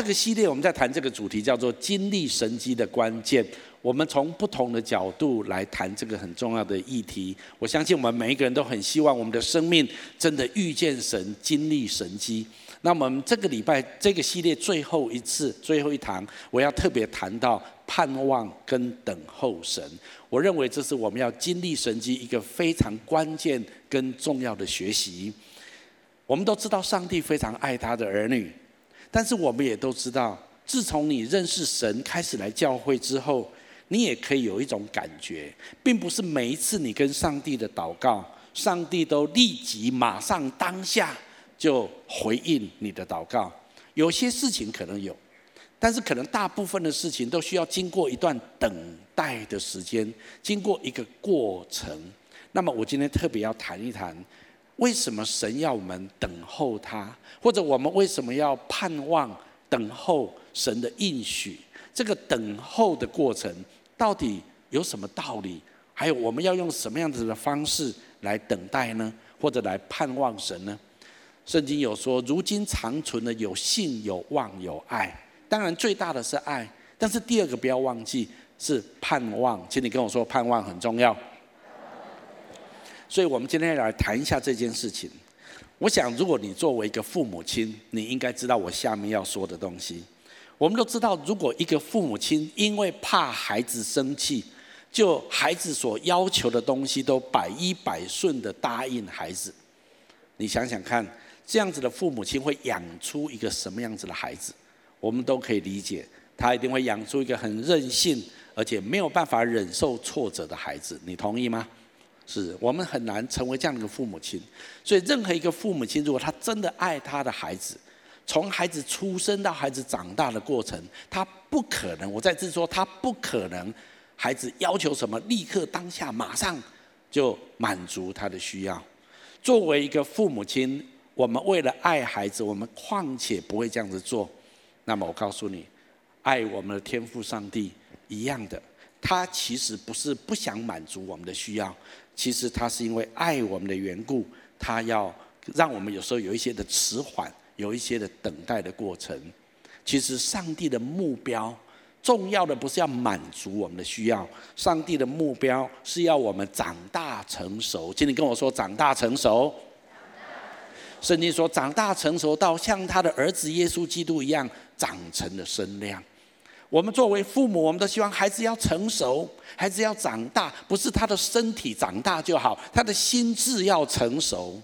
这个系列我们在谈这个主题叫做“经历神迹的关键”。我们从不同的角度来谈这个很重要的议题。我相信我们每一个人都很希望我们的生命真的遇见神、经历神迹。那我们这个礼拜这个系列最后一次、最后一堂，我要特别谈到盼望跟等候神。我认为这是我们要经历神迹一个非常关键跟重要的学习。我们都知道上帝非常爱他的儿女，但是我们也都知道，自从你认识神开始来教会之后。你也可以有一种感觉，并不是每一次你跟上帝的祷告，上帝都立即马上当下就回应你的祷告。有些事情可能有，但是可能大部分的事情都需要经过一段等待的时间，经过一个过程。那么我今天特别要谈一谈，为什么神要我们等候他，或者我们为什么要盼望等候神的应许？这个等候的过程。到底有什么道理？还有我们要用什么样子的方式来等待呢？或者来盼望神呢？圣经有说，如今长存的有信、有望、有爱。当然最大的是爱，但是第二个不要忘记是盼望。请你跟我说，盼望很重要。所以我们今天来谈一下这件事情。我想，如果你作为一个父母亲，你应该知道我下面要说的东西。我们都知道，如果一个父母亲因为怕孩子生气，就孩子所要求的东西都百依百顺的答应孩子，你想想看，这样子的父母亲会养出一个什么样子的孩子？我们都可以理解，他一定会养出一个很任性，而且没有办法忍受挫折的孩子。你同意吗？是我们很难成为这样的一个父母亲。所以，任何一个父母亲，如果他真的爱他的孩子，从孩子出生到孩子长大的过程，他不可能。我再次说，他不可能。孩子要求什么，立刻当下马上就满足他的需要。作为一个父母亲，我们为了爱孩子，我们况且不会这样子做。那么我告诉你，爱我们的天父上帝一样的，他其实不是不想满足我们的需要，其实他是因为爱我们的缘故，他要让我们有时候有一些的迟缓。有一些的等待的过程，其实上帝的目标重要的不是要满足我们的需要，上帝的目标是要我们长大成熟。请你跟我说，长大成熟。圣经说，长大成熟到像他的儿子耶稣基督一样，长成了身量。我们作为父母，我们都希望孩子要成熟，孩子要长大，不是他的身体长大就好，他的心智要成熟。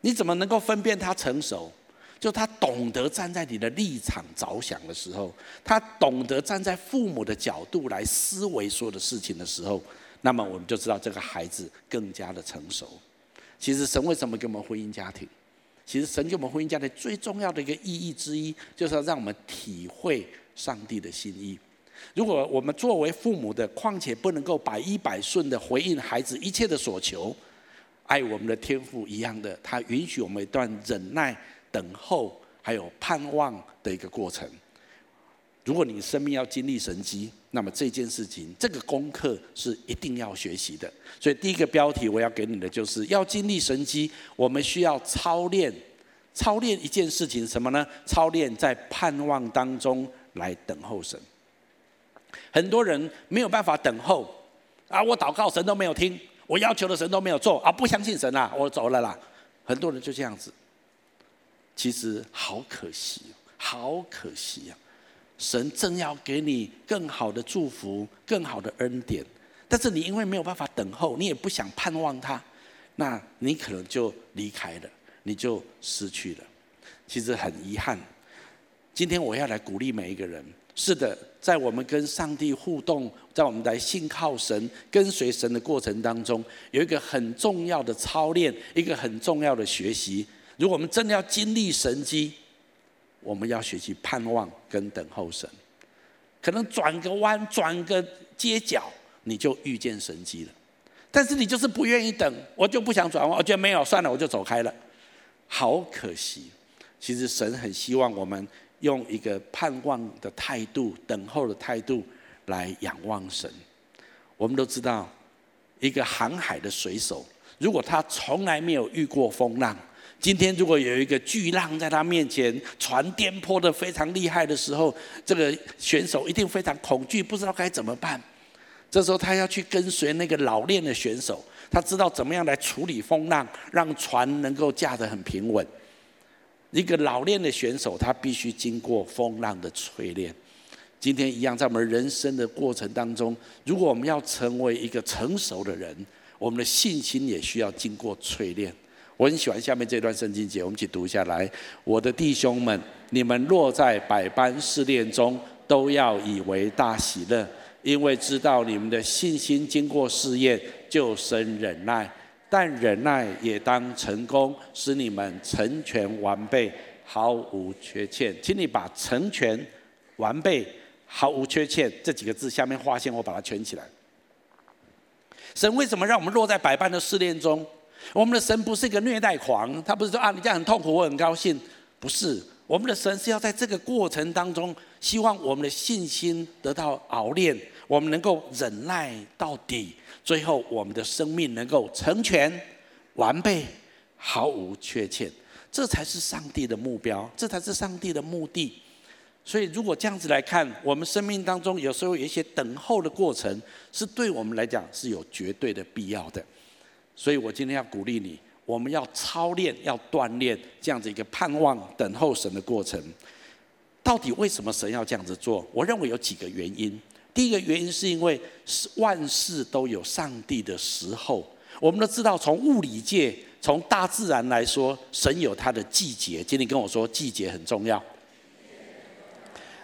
你怎么能够分辨他成熟？就他懂得站在你的立场着想的时候，他懂得站在父母的角度来思维所有的事情的时候，那么我们就知道这个孩子更加的成熟。其实神为什么给我们婚姻家庭？其实神给我们婚姻家庭最重要的一个意义之一，就是要让我们体会上帝的心意。如果我们作为父母的，况且不能够百依百顺的回应孩子一切的所求，爱我们的天父一样的，他允许我们一段忍耐。等候还有盼望的一个过程。如果你生命要经历神迹，那么这件事情，这个功课是一定要学习的。所以第一个标题我要给你的就是要经历神迹，我们需要操练，操练一件事情什么呢？操练在盼望当中来等候神。很多人没有办法等候啊，我祷告神都没有听，我要求的神都没有做啊，不相信神啊，我走了啦。很多人就这样子。其实好可惜，好可惜啊！神正要给你更好的祝福、更好的恩典，但是你因为没有办法等候，你也不想盼望他，那你可能就离开了，你就失去了。其实很遗憾。今天我要来鼓励每一个人。是的，在我们跟上帝互动，在我们来信靠神、跟随神的过程当中，有一个很重要的操练，一个很重要的学习。如果我们真的要经历神迹，我们要学习盼望跟等候神。可能转个弯、转个街角，你就遇见神迹了。但是你就是不愿意等，我就不想转弯，我觉得没有，算了，我就走开了。好可惜。其实神很希望我们用一个盼望的态度、等候的态度来仰望神。我们都知道，一个航海的水手，如果他从来没有遇过风浪，今天如果有一个巨浪在他面前，船颠簸得非常厉害的时候，这个选手一定非常恐惧，不知道该怎么办。这时候他要去跟随那个老练的选手，他知道怎么样来处理风浪，让船能够驾得很平稳。一个老练的选手，他必须经过风浪的淬炼。今天一样，在我们人生的过程当中，如果我们要成为一个成熟的人，我们的信心也需要经过淬炼。我很喜欢下面这段圣经节，我们一起读下来。我的弟兄们，你们若在百般试炼中，都要以为大喜乐，因为知道你们的信心经过试验，就生忍耐。但忍耐也当成功，使你们成全完备，毫无缺欠。请你把成全、完备。毫无缺欠这几个字下面划线，我把它圈起来。神为什么让我们落在百般的试炼中？我们的神不是一个虐待狂，他不是说啊，你这样很痛苦，我很高兴。不是，我们的神是要在这个过程当中，希望我们的信心得到熬炼，我们能够忍耐到底，最后我们的生命能够成全完备，毫无缺欠。这才是上帝的目标，这才是上帝的目的。所以，如果这样子来看，我们生命当中有时候有一些等候的过程，是对我们来讲是有绝对的必要的。所以我今天要鼓励你，我们要操练、要锻炼这样子一个盼望、等候神的过程。到底为什么神要这样子做？我认为有几个原因。第一个原因是因为万事都有上帝的时候。我们都知道，从物理界、从大自然来说，神有他的季节。今天跟我说，季节很重要。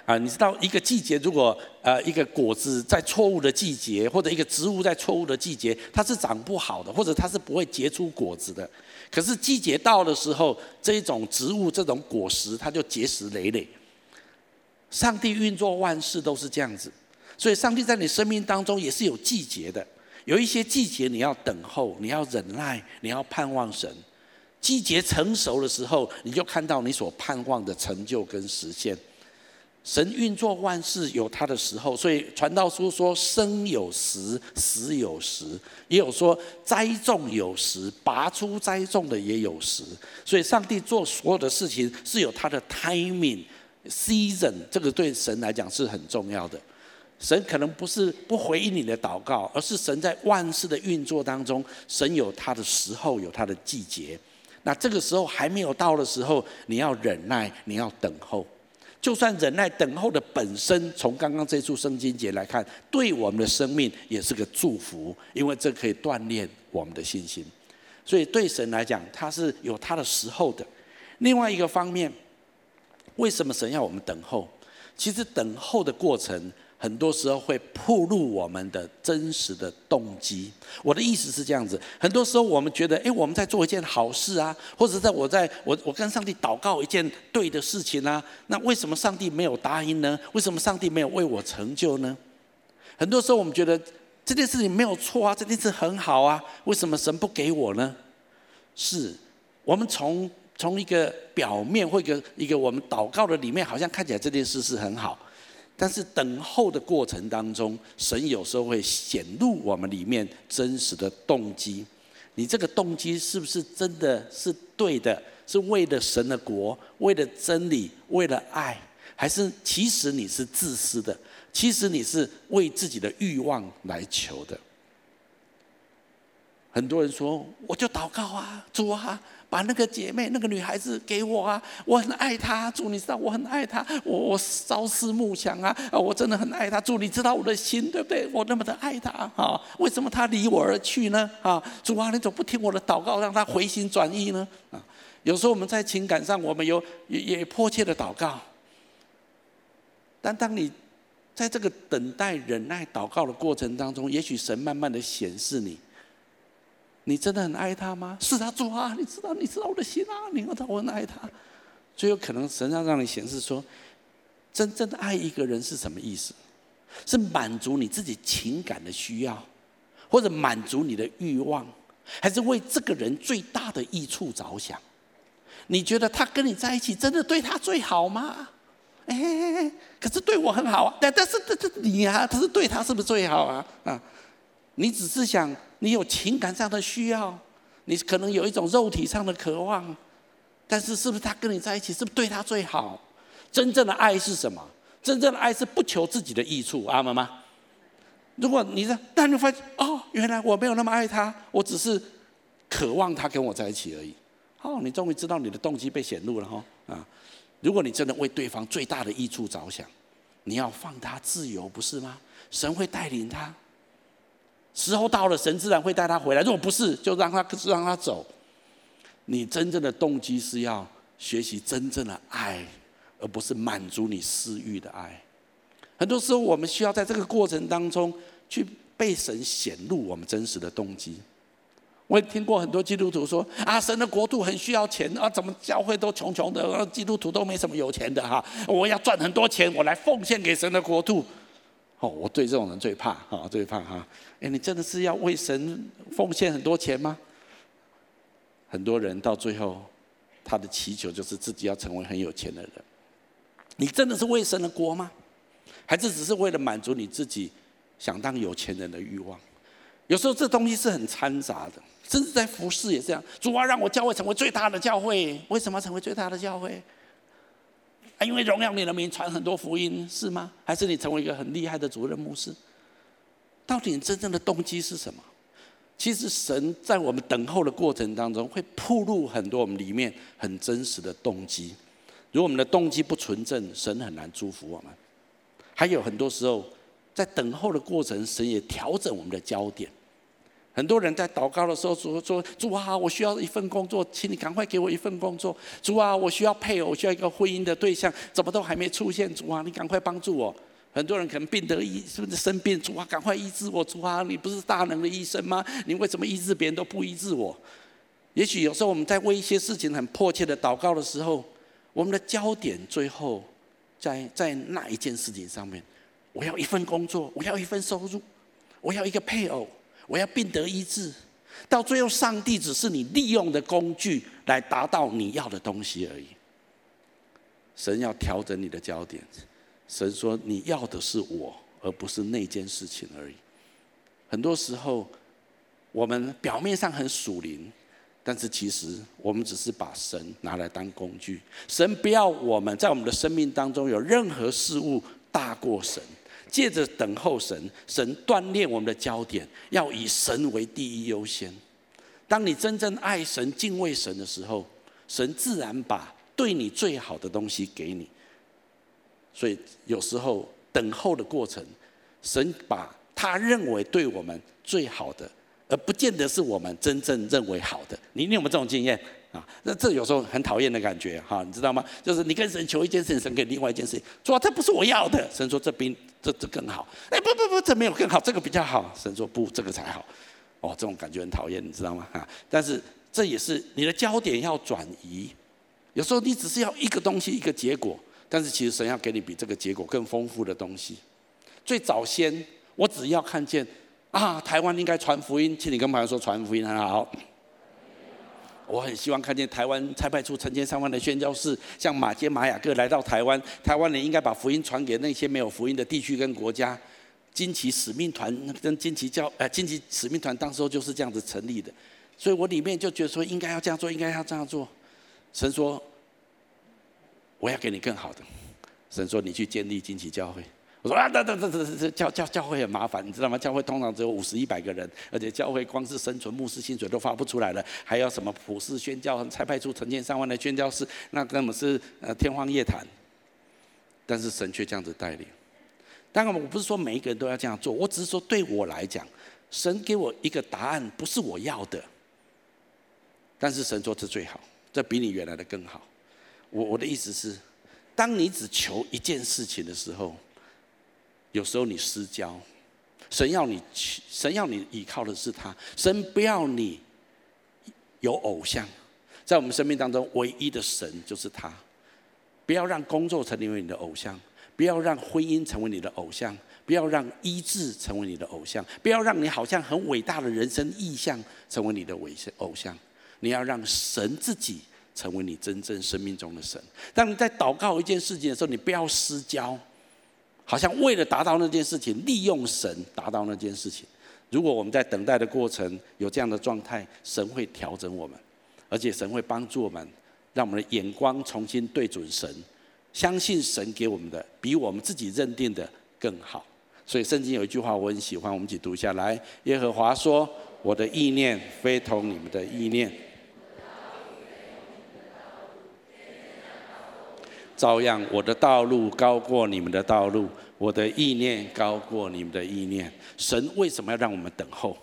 啊，你知道一个季节，如果呃一个果子在错误的季节，或者一个植物在错误的季节，它是长不好的，或者它是不会结出果子的。可是季节到的时候，这种植物、这种果实，它就结实累累。上帝运作万事都是这样子，所以上帝在你生命当中也是有季节的。有一些季节你要等候，你要忍耐，你要盼望神。季节成熟的时候，你就看到你所盼望的成就跟实现。神运作万事有他的时候，所以传道书说生有时，死有时，也有说栽种有时，拔出栽种的也有时。所以上帝做所有的事情是有他的 timing season，这个对神来讲是很重要的。神可能不是不回应你的祷告，而是神在万事的运作当中，神有他的时候，有他的季节。那这个时候还没有到的时候，你要忍耐，你要等候。就算忍耐等候的本身，从刚刚这处圣经节来看，对我们的生命也是个祝福，因为这可以锻炼我们的信心。所以对神来讲，他是有他的时候的。另外一个方面，为什么神要我们等候？其实等候的过程。很多时候会暴露我们的真实的动机。我的意思是这样子，很多时候我们觉得，诶，我们在做一件好事啊，或者在我在我我跟上帝祷告一件对的事情啊，那为什么上帝没有答应呢？为什么上帝没有为我成就呢？很多时候我们觉得这件事情没有错啊，这件事很好啊，为什么神不给我呢？是我们从从一个表面或一个一个我们祷告的里面，好像看起来这件事是很好。但是等候的过程当中，神有时候会显露我们里面真实的动机。你这个动机是不是真的是对的？是为了神的国，为了真理，为了爱，还是其实你是自私的？其实你是为自己的欲望来求的？很多人说，我就祷告啊，主啊。把那个姐妹、那个女孩子给我啊！我很爱她，主你知道我很爱她，我我朝思暮想啊！啊，我真的很爱她，主你知道我的心对不对？我那么的爱她啊！为什么她离我而去呢？啊，主啊，你怎么不听我的祷告，让她回心转意呢？啊，有时候我们在情感上，我们有也也迫切的祷告，但当你在这个等待、忍耐、祷告的过程当中，也许神慢慢的显示你。你真的很爱他吗？是他，主啊，你知道，你知道我的心啊，你知道我很爱他。最有可能神要让你显示说，真正的爱一个人是什么意思？是满足你自己情感的需要，或者满足你的欲望，还是为这个人最大的益处着想？你觉得他跟你在一起，真的对他最好吗？哎，可是对我很好啊。但但是这这你啊，他是对他是不是最好啊？啊，你只是想。你有情感上的需要，你可能有一种肉体上的渴望，但是是不是他跟你在一起，是不是对他最好？真正的爱是什么？真正的爱是不求自己的益处，阿门吗？如果你说，但你发现哦，原来我没有那么爱他，我只是渴望他跟我在一起而已。哦，你终于知道你的动机被显露了哈啊！如果你真的为对方最大的益处着想，你要放他自由，不是吗？神会带领他，时候到了，神自然会带他回来。如果不是，就让他让他走。你真正的动机是要学习真正的爱，而不是满足你私欲的爱。很多时候，我们需要在这个过程当中去被神显露我们真实的动机。我也听过很多基督徒说：“啊，神的国度很需要钱啊，怎么教会都穷穷的，基督徒都没什么有钱的哈。我要赚很多钱，我来奉献给神的国度。”哦，我对这种人最怕哈，最怕哈。哎，你真的是要为神奉献很多钱吗？很多人到最后，他的祈求就是自己要成为很有钱的人。你真的是为神的国吗？还是只是为了满足你自己想当有钱人的欲望？有时候这东西是很掺杂的，甚至在服饰也这样。主啊，让我教会成为最大的教会。为什么要成为最大的教会？因为荣耀你的名，传很多福音，是吗？还是你成为一个很厉害的主任牧师？到底你真正的动机是什么？其实神在我们等候的过程当中，会铺露很多我们里面很真实的动机。如果我们的动机不纯正，神很难祝福我们。还有很多时候，在等候的过程，神也调整我们的焦点。很多人在祷告的时候说：“说主啊，我需要一份工作，请你赶快给我一份工作。主啊，我需要配偶，我需要一个婚姻的对象，怎么都还没出现。主啊，你赶快帮助我。”很多人可能病得医，是不是生病？主啊，赶快医治我！主啊，你不是大能的医生吗？你为什么医治别人都不医治我？也许有时候我们在为一些事情很迫切的祷告的时候，我们的焦点最后在在那一件事情上面。我要一份工作，我要一份收入，我要一个配偶。我要病得医治，到最后，上帝只是你利用的工具，来达到你要的东西而已。神要调整你的焦点，神说你要的是我，而不是那件事情而已。很多时候，我们表面上很属灵，但是其实我们只是把神拿来当工具。神不要我们在我们的生命当中有任何事物大过神。借着等候神，神锻炼我们的焦点，要以神为第一优先。当你真正爱神、敬畏神的时候，神自然把对你最好的东西给你。所以有时候等候的过程，神把他认为对我们最好的，而不见得是我们真正认为好的。你你有没有这种经验？啊，那这有时候很讨厌的感觉哈，你知道吗？就是你跟神求一件事情，神给另外一件事情，说这不是我要的，神说这比这这更好。哎，不不不，这没有更好，这个比较好。神说不，这个才好。哦，这种感觉很讨厌，你知道吗？哈，但是这也是你的焦点要转移。有时候你只是要一个东西一个结果，但是其实神要给你比这个结果更丰富的东西。最早先我只要看见啊，台湾应该传福音，请你跟朋友说传福音很好。我很希望看见台湾差派出成千上万的宣教士，像马杰、马雅各来到台湾。台湾人应该把福音传给那些没有福音的地区跟国家。惊奇使命团跟惊奇教，呃，惊奇使命团当时候就是这样子成立的。所以我里面就觉得说，应该要这样做，应该要这样做。神说，我要给你更好的。神说，你去建立惊奇教会。我说啊，等等等等等，教教教会很麻烦，你知道吗？教会通常只有五十一百个人，而且教会光是生存，牧师薪水都发不出来了，还要什么普世宣教，才派出成千上万的宣教士，那根本是呃天方夜谭。但是神却这样子带领。当然，我不是说每一个人都要这样做，我只是说对我来讲，神给我一个答案，不是我要的，但是神说这最好，这比你原来的更好。我我的意思是，当你只求一件事情的时候。有时候你失焦，神要你，神要你依靠的是他，神不要你有偶像，在我们生命当中唯一的神就是他，不要让工作成为你的偶像，不要让婚姻成为你的偶像，不要让医治成为你的偶像，不要让你好像很伟大的人生意向成为你的伪偶像，你要让神自己成为你真正生命中的神。当你在祷告一件事情的时候，你不要失焦。好像为了达到那件事情，利用神达到那件事情。如果我们在等待的过程有这样的状态，神会调整我们，而且神会帮助我们让我们的眼光重新对准神，相信神给我们的比我们自己认定的更好。所以圣经有一句话我很喜欢，我们一起读一下来：耶和华说，我的意念非同你们的意念。照样，我的道路高过你们的道路，我的意念高过你们的意念。神为什么要让我们等候？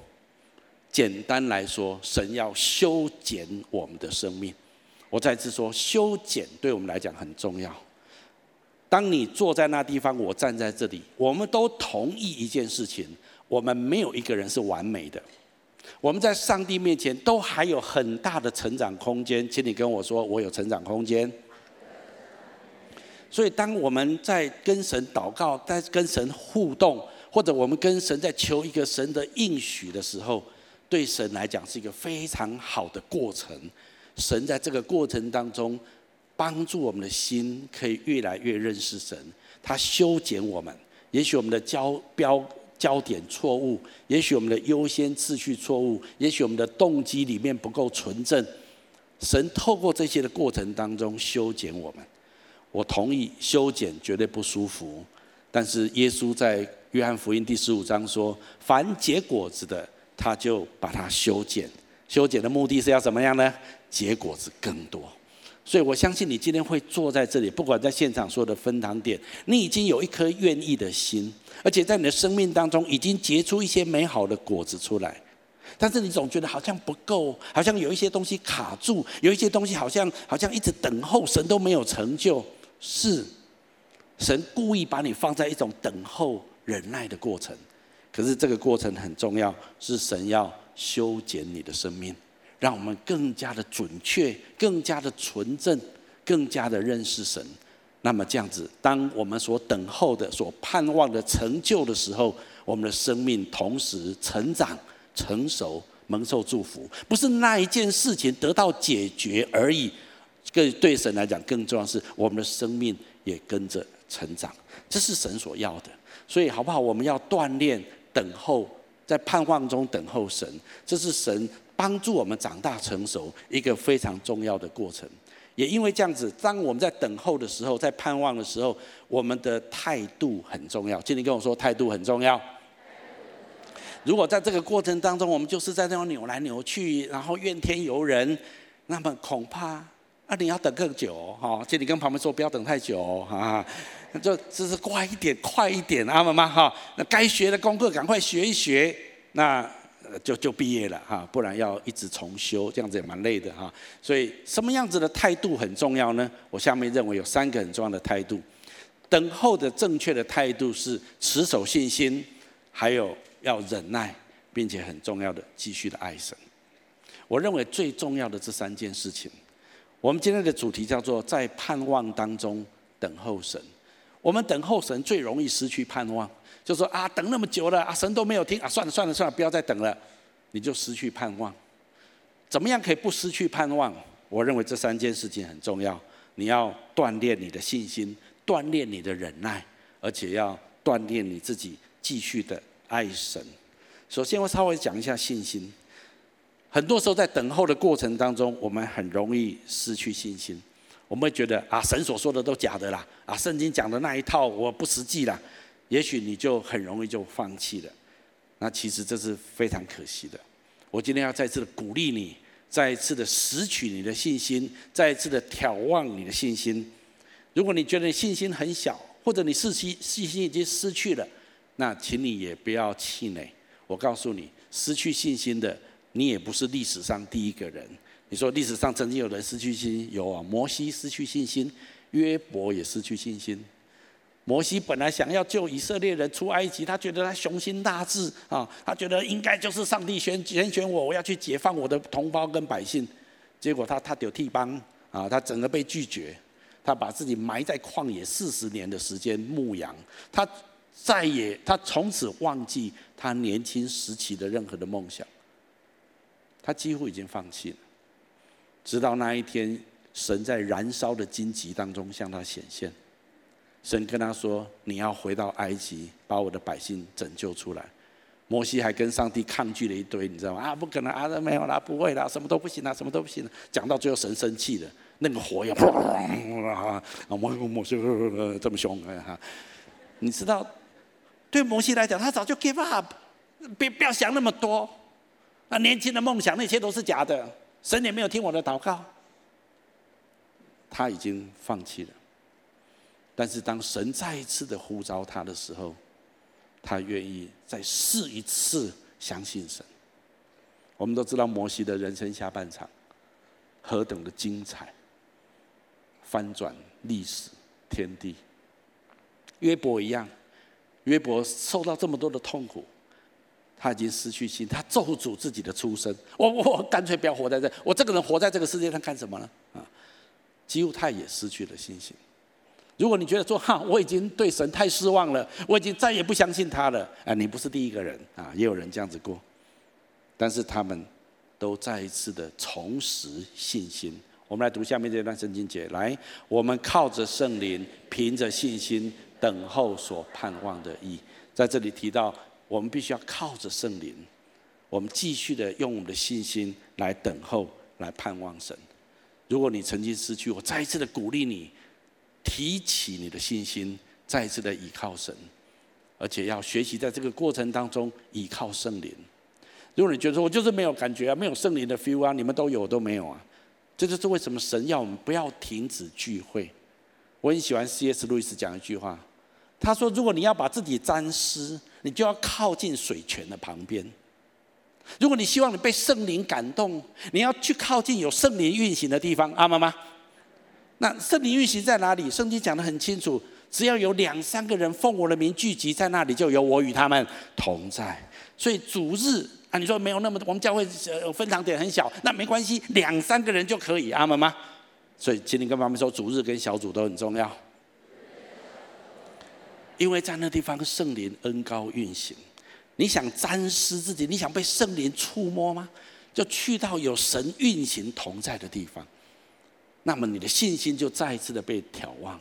简单来说，神要修剪我们的生命。我再次说，修剪对我们来讲很重要。当你坐在那地方，我站在这里，我们都同意一件事情：我们没有一个人是完美的。我们在上帝面前都还有很大的成长空间。请你跟我说，我有成长空间。所以，当我们在跟神祷告，在跟神互动，或者我们跟神在求一个神的应许的时候，对神来讲是一个非常好的过程。神在这个过程当中，帮助我们的心可以越来越认识神。他修剪我们，也许我们的焦标焦点错误，也许我们的优先次序错误，也许我们的动机里面不够纯正。神透过这些的过程当中修剪我们。我同意修剪绝对不舒服，但是耶稣在约翰福音第十五章说：“凡结果子的，他就把它修剪。修剪的目的是要怎么样呢？结果子更多。所以我相信你今天会坐在这里，不管在现场所有的分堂点，你已经有一颗愿意的心，而且在你的生命当中已经结出一些美好的果子出来。但是你总觉得好像不够，好像有一些东西卡住，有一些东西好像好像一直等候神都没有成就。”是，神故意把你放在一种等候、忍耐的过程，可是这个过程很重要，是神要修剪你的生命，让我们更加的准确、更加的纯正、更加的认识神。那么这样子，当我们所等候的、所盼望的成就的时候，我们的生命同时成长、成熟、蒙受祝福，不是那一件事情得到解决而已。更对神来讲，更重要是我们的生命也跟着成长，这是神所要的。所以好不好？我们要锻炼等候，在盼望中等候神，这是神帮助我们长大成熟一个非常重要的过程。也因为这样子，当我们在等候的时候，在盼望的时候，我们的态度很重要。今天跟我说，态度很重要。如果在这个过程当中，我们就是在那种扭来扭去，然后怨天尤人，那么恐怕。那，你要等更久哈，请你跟旁边说不要等太久哈，就只是快一点，快一点，啊，妈妈？哈，那该学的功课赶快学一学，那就就毕业了哈，不然要一直重修，这样子也蛮累的哈。所以什么样子的态度很重要呢？我下面认为有三个很重要的态度，等候的正确的态度是持守信心，还有要忍耐，并且很重要的继续的爱神。我认为最重要的这三件事情。我们今天的主题叫做在盼望当中等候神。我们等候神最容易失去盼望，就说啊，等那么久了啊，神都没有听啊，算了算了算了，不要再等了，你就失去盼望。怎么样可以不失去盼望？我认为这三件事情很重要。你要锻炼你的信心，锻炼你的忍耐，而且要锻炼你自己继续的爱神。首先，我稍微讲一下信心。很多时候在等候的过程当中，我们很容易失去信心。我们会觉得啊，神所说的都假的啦，啊，圣经讲的那一套我不实际啦。也许你就很容易就放弃了。那其实这是非常可惜的。我今天要再次的鼓励你，再一次的拾取你的信心，再一次的眺望你的信心。如果你觉得信心很小，或者你信心信心已经失去了，那请你也不要气馁。我告诉你，失去信心的。你也不是历史上第一个人。你说历史上曾经有人失去信心，有啊，摩西失去信心，约伯也失去信心。摩西本来想要救以色列人出埃及，他觉得他雄心大志啊，他觉得应该就是上帝选拣选我，我要去解放我的同胞跟百姓。结果他他丢替帮啊，他整个被拒绝，他把自己埋在旷野四十年的时间牧羊，他再也他从此忘记他年轻时期的任何的梦想。他几乎已经放弃了，直到那一天，神在燃烧的荆棘当中向他显现，神跟他说：“你要回到埃及，把我的百姓拯救出来。”摩西还跟上帝抗拒了一堆，你知道吗？啊，不可能啊，没有啦，不会啦，什么都不行啦，什么都不行了。讲到最后，神生气了，那个火焰啊，摩摩西这么凶哈，你知道，对摩西来讲，他早就 give up，别不要想那么多，那，年轻的梦想那些都是假的，神也没有听我的祷告，他已经放弃了。但是当神再一次的呼召他的时候，他愿意再试一次相信神。我们都知道摩西的人生下半场何等的精彩，翻转历史天地。约伯一样，约伯受到这么多的痛苦，他已经失去心，他咒诅自己的出生。我我干脆不要活在这，我这个人活在这个世界上干什么呢？啊，几乎他也失去了信心。如果你觉得说哈，我已经对神太失望了，我已经再也不相信他了，啊，你不是第一个人啊，也有人这样子过。但是他们都再一次的重拾信心。我们来读下面这段圣经节，来，我们靠着圣灵，凭着信心等候所盼望的义。在这里提到，我们必须要靠着圣灵，我们继续的用我们的信心来等候，来盼望神。如果你曾经失去，我再一次的鼓励你，提起你的信心，再一次的倚靠神，而且要学习在这个过程当中倚靠圣灵。如果你觉得说我就是没有感觉啊，没有圣灵的 feel 啊，你们都有我都没有啊，这就是为什么神要我们不要停止聚会。我很喜欢 C.S. 路易斯讲一句话，他说：如果你要把自己沾湿，你就要靠近水泉的旁边；如果你希望你被圣灵感动，你要去靠近有圣灵运行的地方。阿妈妈，那圣灵运行在哪里？圣经讲得很清楚，只要有两三个人奉我的名聚集在那里，就有我与他们同在。所以主日。啊，你说没有那么，我们教会呃分堂点很小，那没关系，两三个人就可以，阿们吗？所以，请你跟妈妈说，主日跟小组都很重要，因为在那地方圣灵恩高运行。你想沾湿自己，你想被圣灵触摸吗？就去到有神运行同在的地方，那么你的信心就再一次的被挑望，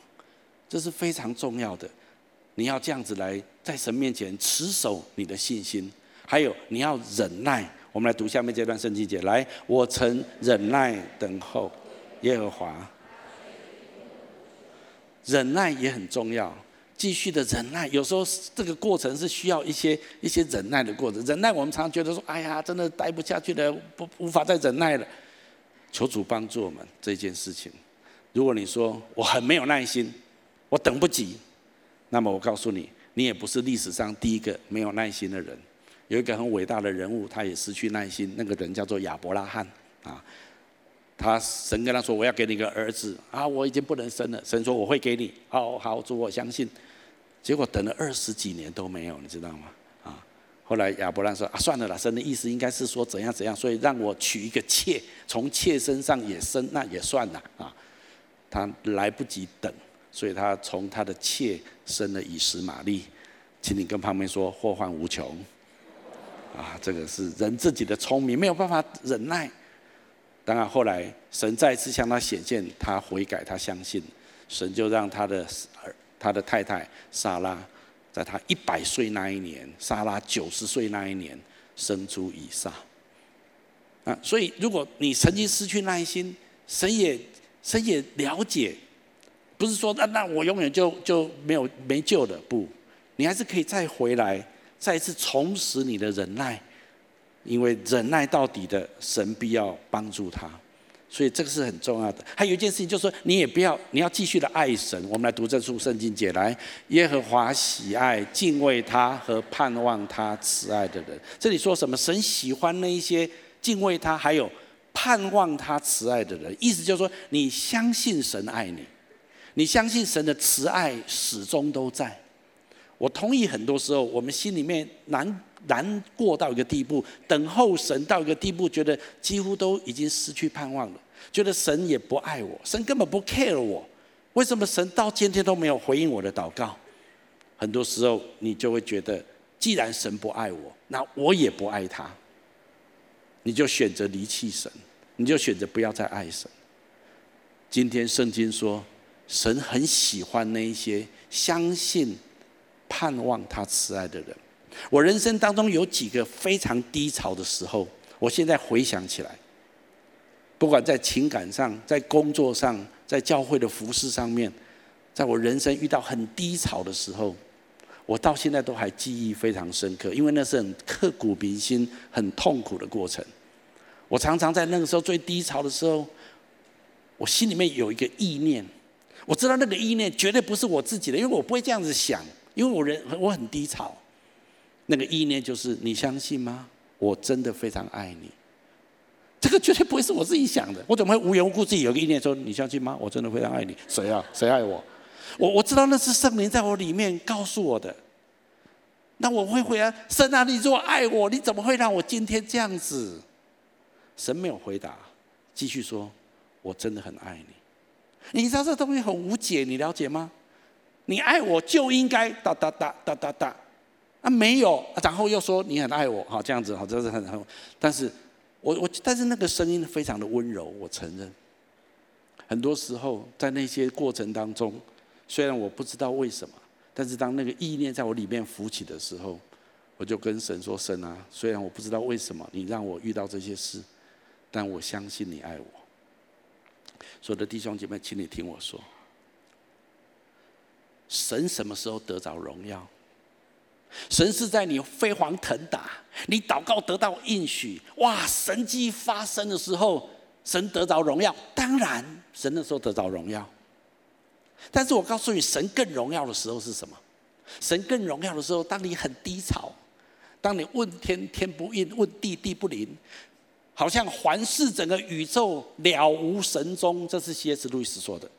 这是非常重要的。你要这样子来在神面前持守你的信心。还有，你要忍耐。我们来读下面这段圣经节。来，我曾忍耐等候耶和华。忍耐也很重要，继续的忍耐。有时候这个过程是需要一些一些忍耐的过程。忍耐，我们常常觉得说：“哎呀，真的待不下去了，不无法再忍耐了。”求主帮助我们这件事情。如果你说我很没有耐心，我等不及，那么我告诉你，你也不是历史上第一个没有耐心的人。有一个很伟大的人物，他也失去耐心。那个人叫做亚伯拉罕啊。他神跟他说：“我要给你一个儿子啊，我已经不能生了。”神说：“我会给你。”好好，主我相信。结果等了二十几年都没有，你知道吗？啊，后来亚伯拉罕说：“啊，算了啦，神的意思应该是说怎样怎样，所以让我娶一个妾，从妾身上也生，那也算了啊。”他来不及等，所以他从他的妾生了以实玛利。请你跟旁边说：“祸患无穷。”啊，这个是人自己的聪明，没有办法忍耐。当然后来神再次向他显现，他悔改，他相信，神就让他的儿，他的太太莎拉，在他一百岁那一年，莎拉九十岁那一年生出以撒。啊，所以如果你曾经失去耐心，神也神也了解，不是说那那我永远就就没有没救了，不，你还是可以再回来。再一次重拾你的忍耐，因为忍耐到底的神必要帮助他，所以这个是很重要的。还有一件事情就是说，你也不要，你要继续的爱神。我们来读这书圣经节来，耶和华喜爱敬畏他和盼望他慈爱的人。这里说什么？神喜欢那一些敬畏他还有盼望他慈爱的人。意思就是说，你相信神爱你，你相信神的慈爱始终都在。我同意，很多时候我们心里面难难过到一个地步，等候神到一个地步，觉得几乎都已经失去盼望了，觉得神也不爱我，神根本不 care 我，为什么神到今天都没有回应我的祷告？很多时候你就会觉得，既然神不爱我，那我也不爱他，你就选择离弃神，你就选择不要再爱神。今天圣经说，神很喜欢那一些相信。盼望他慈爱的人，我人生当中有几个非常低潮的时候，我现在回想起来，不管在情感上、在工作上、在教会的服事上面，在我人生遇到很低潮的时候，我到现在都还记忆非常深刻，因为那是很刻骨铭心、很痛苦的过程。我常常在那个时候最低潮的时候，我心里面有一个意念，我知道那个意念绝对不是我自己的，因为我不会这样子想，因为我人我很低潮。那个意念就是：你相信吗？我真的非常爱你。这个绝对不会是我自己想的，我怎么会无缘无故自己有个意念说：你相信吗？我真的非常爱你。谁啊？谁爱我？我我知道那是圣灵在我里面告诉我的。那我会回答：神啊，你如果爱我，你怎么会让我今天这样子？神没有回答，继续说：“我真的很爱你。”你知道这东西很无解，你了解吗？你爱我就应该哒哒哒哒哒哒，啊没有，然后又说你很爱我，好这样子，好这是很很，但是我我但是那个声音非常的温柔，我承认。很多时候在那些过程当中，虽然我不知道为什么，但是当那个意念在我里面浮起的时候，我就跟神说：“神啊，虽然我不知道为什么你让我遇到这些事。”但我相信你爱我，所有的弟兄姐妹，请你听我说：神什么时候得着荣耀？神是在你飞黄腾达、你祷告得到应许、哇，神迹发生的时候，神得着荣耀。当然，神那时候得着荣耀。但是我告诉你，神更荣耀的时候是什么？神更荣耀的时候，当你很低潮，当你问天天不应，问地地不灵。好像环视整个宇宙了无神踪，这是 C.S. 路易斯说的。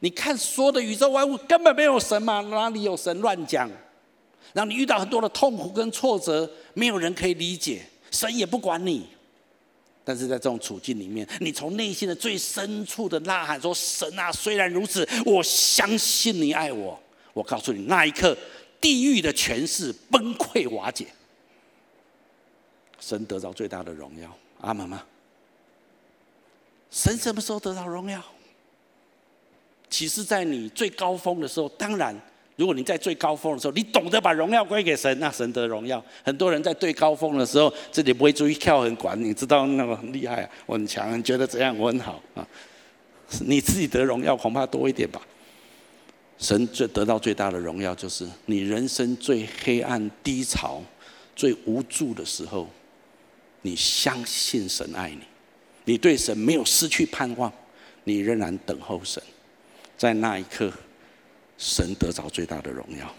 你看所有的宇宙万物根本没有神嘛，哪里有神乱讲？让你遇到很多的痛苦跟挫折，没有人可以理解，神也不管你。但是在这种处境里面，你从内心的最深处的呐喊说：“神啊，虽然如此，我相信你爱我。”我告诉你，那一刻地狱的权势崩溃瓦解，神得到最大的荣耀。阿门吗？神什么时候得到荣耀？其实，在你最高峰的时候，当然，如果你在最高峰的时候，你懂得把荣耀归给神，那神得荣耀。很多人在最高峰的时候，自己不会注意跳很管，你知道那么很厉害啊，我很强，你觉得怎样？我很好啊，你自己得荣耀恐怕多一点吧。神最得到最大的荣耀，就是你人生最黑暗、低潮、最无助的时候。你相信神爱你，你对神没有失去盼望，你仍然等候神，在那一刻，神得着最大的荣耀。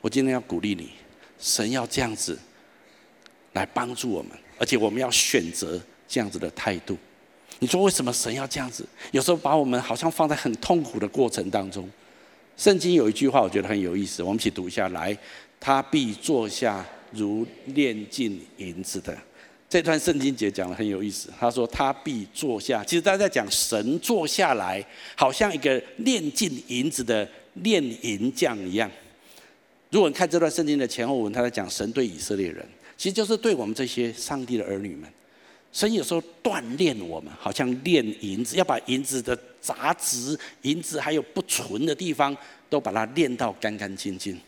我今天要鼓励你，神要这样子来帮助我们，而且我们要选择这样子的态度。你说为什么神要这样子？有时候把我们好像放在很痛苦的过程当中。圣经有一句话，我觉得很有意思，我们一起读一下来：他必坐下如炼净银子的。这段圣经节讲得很有意思。他说：“他必坐下。”其实大家在讲神坐下来，好像一个炼净银子的炼银匠一样。如果你看这段圣经的前后文，他在讲神对以色列人，其实就是对我们这些上帝的儿女们。神有时候锻炼我们，好像炼银子，要把银子的杂质、银子还有不纯的地方，都把它炼到干干净净。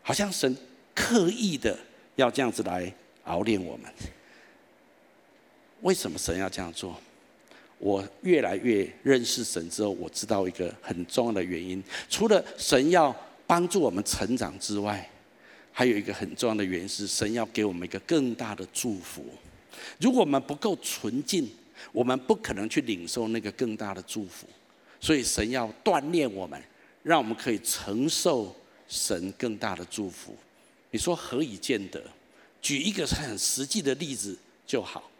好像神刻意的要这样子来。熬炼我们，为什么神要这样做？我越来越认识神之后，我知道一个很重要的原因。除了神要帮助我们成长之外，还有一个很重要的原因是，神要给我们一个更大的祝福。如果我们不够纯净，我们不可能去领受那个更大的祝福。所以神要锻炼我们，让我们可以承受神更大的祝福。你说何以见得？举一个很实际的例子就好。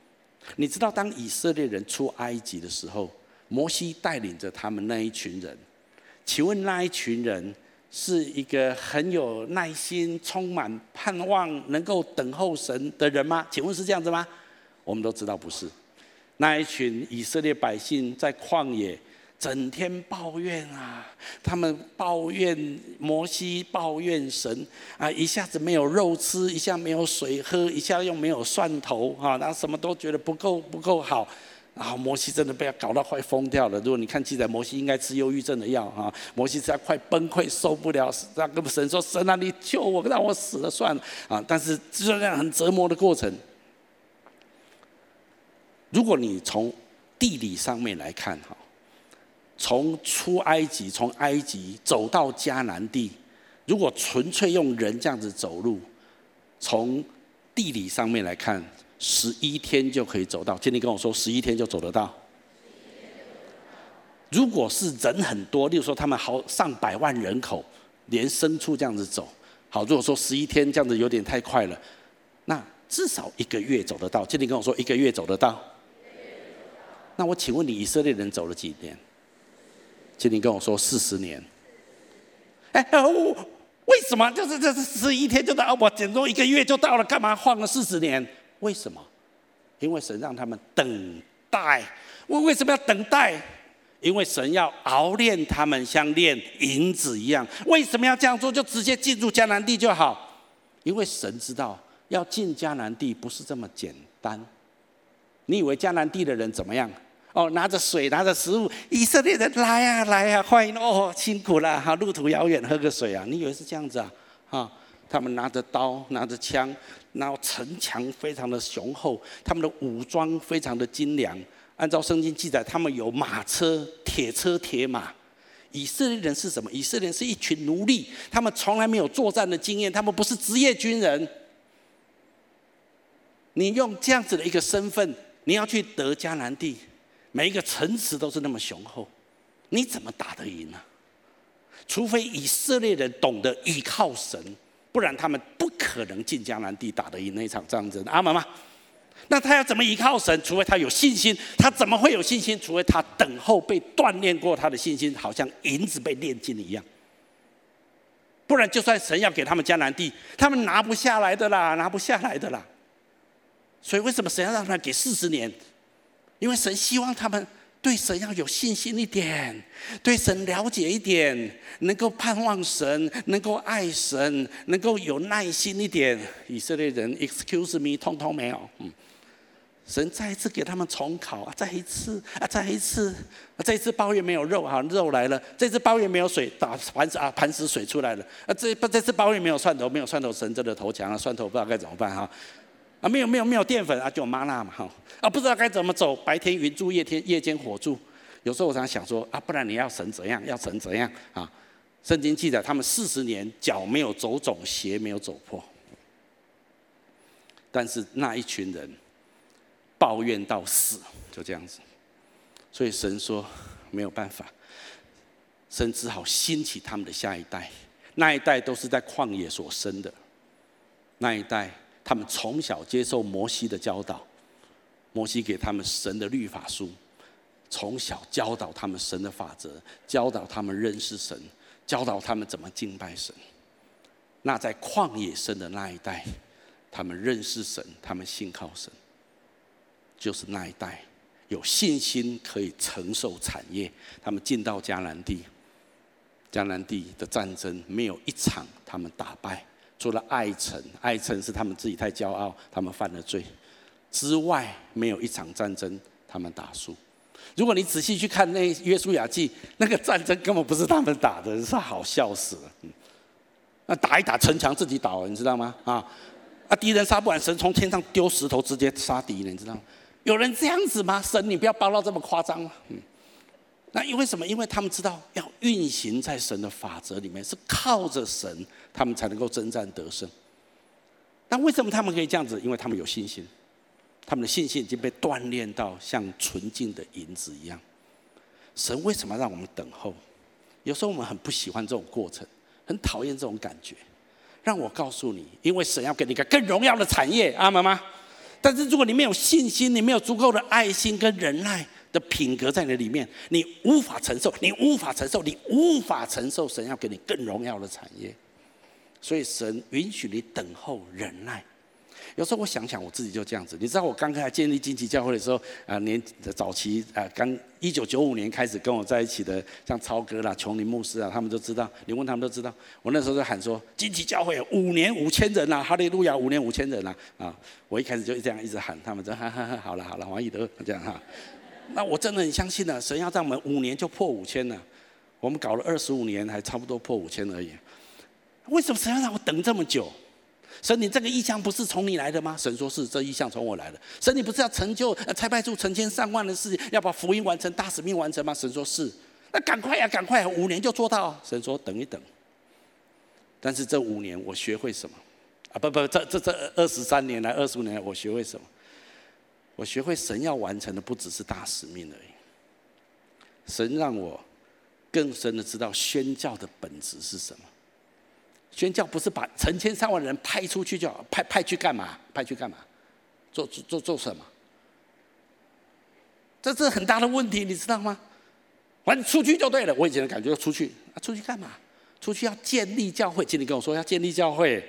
你知道，当以色列人出埃及的时候，摩西带领着他们那一群人。请问那一群人是一个很有耐心、充满盼望、能够等候神的人吗？请问是这样子吗？我们都知道不是。那一群以色列百姓在旷野。整天抱怨啊，他们抱怨摩西，抱怨神啊，一下子没有肉吃，一下没有水喝，一下又没有蒜头啊，然后什么都觉得不够不够好，然后摩西真的被他搞到快疯掉了。如果你看记载，摩西应该吃忧郁症的药啊，摩西在快崩溃受不了，让跟神说：“神啊，你救我，让我死了算了啊！”但是就是这样很折磨的过程。如果你从地理上面来看，哈，从出埃及，从埃及走到迦南地，如果纯粹用人这样子走路，从地理上面来看，十一天就可以走到。今天跟我说，十一天就走得到。如果是人很多，例如说他们好上百万人口，连牲畜这样子走，好，如果说十一天这样子有点太快了，那至少一个月走得到。今天跟我说一个月走得到。那我请问你，以色列人走了几年？今天跟我说四十年。哎，我为什么就是这是十一天就到？我简直一个月就到了，干嘛晃了四十年？为什么？因为神让他们等待。我为什么要等待？因为神要熬炼他们，像炼银子一样。为什么要这样做？就直接进入迦南地就好。因为神知道要进迦南地不是这么简单。你以为迦南地的人怎么样？哦，拿着水，拿着食物，以色列人来呀、啊，来呀、啊，欢迎哦，辛苦了哈，路途遥远，喝个水啊。你以为是这样子啊？啊，他们拿着刀，拿着枪，然后城墙非常的雄厚，他们的武装非常的精良。按照圣经记载，他们有马车、铁车、铁马。以色列人是什么？以色列人是一群奴隶，他们从来没有作战的经验，他们不是职业军人。你用这样子的一个身份，你要去得迦南地，每一个城池都是那么雄厚，你怎么打得赢呢？除非以色列人懂得依靠神，不然他们不可能进迦南地打得赢那场战争。阿们吗？那他要怎么依靠神？除非他有信心。他怎么会有信心？除非他等候被锻炼过，他的信心好像银子被炼金一样。不然，就算神要给他们迦南地，他们拿不下来的啦，拿不下来的啦。所以，为什么神要让他给四十年？因为神希望他们对神要有信心一点，对神了解一点，能够盼望神，能够爱神，能够有耐心一点。以色列人，excuse me，通通没有。嗯。神再一次给他们重考啊，再一次啊，再一次，这一次抱怨没有肉哈，肉来了；这次抱怨没有水，打磐石啊，磐石水出来了。啊，这这次抱怨没有蒜头，没有蒜头，神真的投降了，蒜头不知道该怎么办哈。啊没有没有没有淀粉啊，就有吗哪嘛哈。啊，不知道该怎么走，白天云柱，夜天夜间火柱。有时候我常想说啊，不然你要神怎样？要神怎样啊？圣经记载他们四十年脚没有走肿，鞋没有走破。但是那一群人。抱怨到死，就这样子。所以神说没有办法，神只好兴起他们的下一代。那一代都是在旷野所生的，那一代他们从小接受摩西的教导，摩西给他们神的律法书，从小教导他们神的法则，教导他们认识神，教导他们怎么敬拜神。那在旷野生的那一代，他们认识神，他们信靠神。就是那一代有信心可以承受产业，他们进到迦南地，迦南地的战争没有一场他们打败，除了爱城，爱城是他们自己太骄傲，他们犯了罪之外，没有一场战争他们打输。如果你仔细去看那约书亚记，那个战争根本不是他们打的，是好笑死了。那打一打城墙自己倒了，你知道吗？啊啊！敌人杀不完，神从天上丢石头直接杀敌人，你知道吗？有人这样子吗？神，你不要包到这么夸张。嗯，那因为什么？因为他们知道要运行在神的法则里面，是靠着神，他们才能够征战得胜。那为什么他们可以这样子？因为他们有信心，他们的信心已经被锻炼到像纯净的银子一样。神为什么让我们等候？有时候我们很不喜欢这种过程，很讨厌这种感觉。让我告诉你，因为神要给你一个更荣耀的产业，阿妈妈？但是如果你没有信心，你没有足够的爱心跟忍耐的品格在你里面，你无法承受，你无法承受，你无法承受神要给你更荣耀的产业。所以神允许你等候忍耐。有时候我想想，我自己就这样子。你知道我刚开始建立荆棘教会的时候，啊，年早期啊，刚一九九五年开始跟我在一起的，像超哥啦、琼林牧师啊，他们都知道。你问他们都知道。我那时候就喊说，荆棘教会五年五千人呐，哈利路亚，五年五千人呐，啊，我一开始就这样一直喊，他们说哈哈哈，好了好了，王以德这样哈。那我真的很相信呢，神要让我们五年就破五千了。我们搞了二十五年，还差不多破五千而已。为什么神要让我等这么久？神，你这个意象不是从你来的吗？神说是，这意象从我来的。神，你不是要成就、差派出成千上万的事情，要把福音完成、大使命完成吗？神说是，那赶快呀，赶快，五年就做到。神说等一等。但是这五年我学会什么？啊，不不，这这这二十三年来、二十五年来，我学会什么？我学会神要完成的不只是大使命而已。神让我更深的知道宣教的本质是什么。宣教不是把成千上万人派出去就，派派去干嘛？派去干嘛？做做做什么？这是很大的问题，你知道吗？反正出去就对了。我以前的感觉，出去啊，出去干嘛？出去要建立教会。请你跟我说，要建立教会，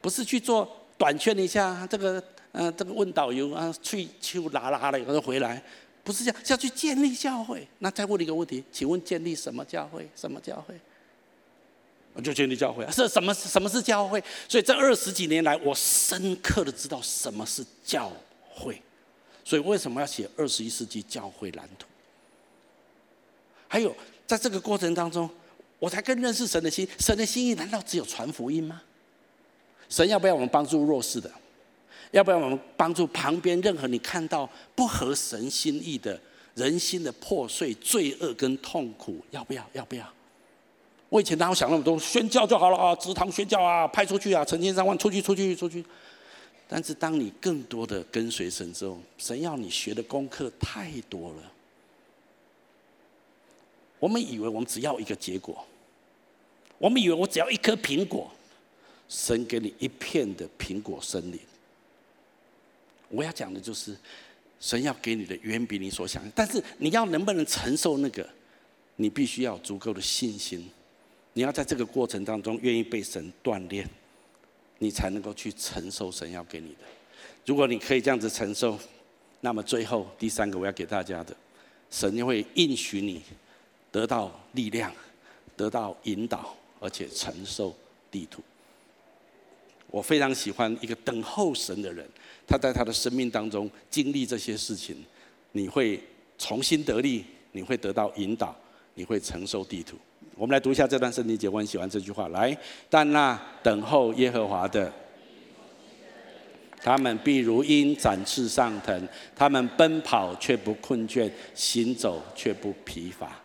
不是去做短劝一下这个，呃，这个问导游啊，去去拉拉了以后回来，不是这样，是要去建立教会。那再问你一个问题，请问建立什么教会？什么教会？我就建立教会！是什么？什么是教会？所以这二十几年来，我深刻的知道什么是教会。所以为什么要写二十一世纪教会蓝图？还有，在这个过程当中，我才更认识神的心。神的心意难道只有传福音吗？神要不要我们帮助弱势的？要不要我们帮助旁边任何你看到不合神心意的人心的破碎、罪恶跟痛苦？要不要？要不要？我以前哪有想那么多，宣教就好了啊，职堂宣教啊，派出去啊，成千上万出去出去出去。但是当你更多的跟随神之后，神要你学的功课太多了。我们以为我们只要一个结果，我们以为我只要一颗苹果，神给你一片的苹果森林。我要讲的就是，神要给你的远比你所想，但是你要能不能承受那个，你必须要足够的信心。你要在这个过程当中愿意被神锻炼，你才能够去承受神要给你的。如果你可以这样子承受，那么最后第三个我要给大家的，神就会应许你得到力量，得到引导，而且承受地图。我非常喜欢一个等候神的人，他在他的生命当中经历这些事情，你会重新得力，你会得到引导，你会承受地图。我们来读一下这段圣经节，我很喜欢这句话。来，但那等候耶和华的，他们必如鹰展翅上腾，他们奔跑却不困倦，行走却不疲乏。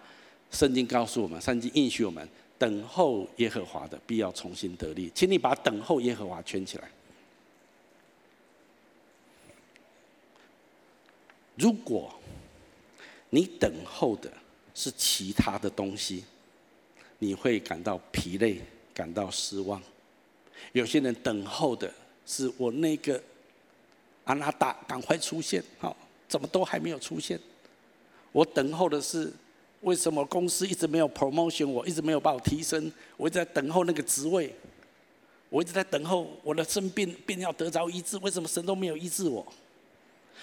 圣经告诉我们，圣经应许我们，等候耶和华的必要重新得力。请你把等候耶和华圈起来。如果你等候的是其他的东西，你会感到疲累，感到失望。有些人等候的是我那个阿拉达赶快出现，好，怎么都还没有出现？我等候的是为什么公司一直没有 promotion，我一直没有把我提升，我一直在等候那个职位，我一直在等候我的生病病要得着医治，为什么神都没有医治我？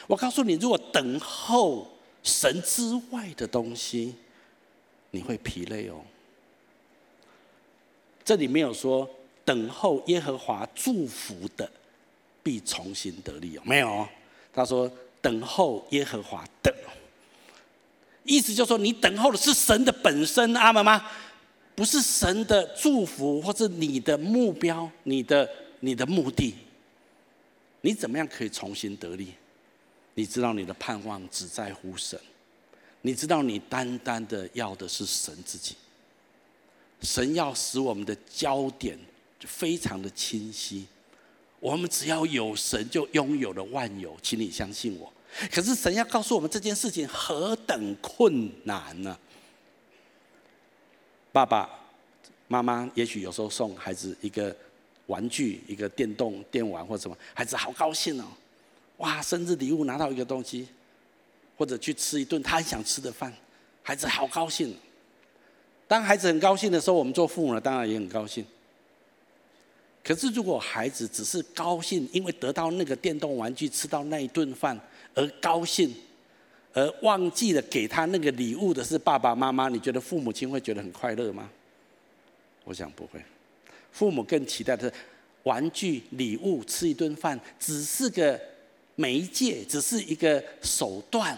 我告诉你，如果等候神之外的东西，你会疲累哦。这里没有说等候耶和华祝福的必重新得力哦，没有。他说等候耶和华的，意思就是说你等候的是神的本身，阿们吗？不是神的祝福或者你的目标、你的你的目的。你怎么样可以重新得力？你知道你的盼望只在乎神，你知道你单单的要的是神自己。神要使我们的焦点非常的清晰，我们只要有神，就拥有了万有，请你相信我。可是神要告诉我们这件事情何等困难呢？爸爸妈妈也许有时候送孩子一个玩具，一个电动电玩或什么，孩子好高兴哦，哇，生日礼物拿到一个东西，或者去吃一顿他很想吃的饭，孩子好高兴。当孩子很高兴的时候，我们做父母的当然也很高兴。可是，如果孩子只是高兴，因为得到那个电动玩具、吃到那一顿饭而高兴，而忘记了给他那个礼物的是爸爸妈妈，你觉得父母亲会觉得很快乐吗？我想不会。父母更期待的是玩具、礼物、吃一顿饭，只是个媒介，只是一个手段。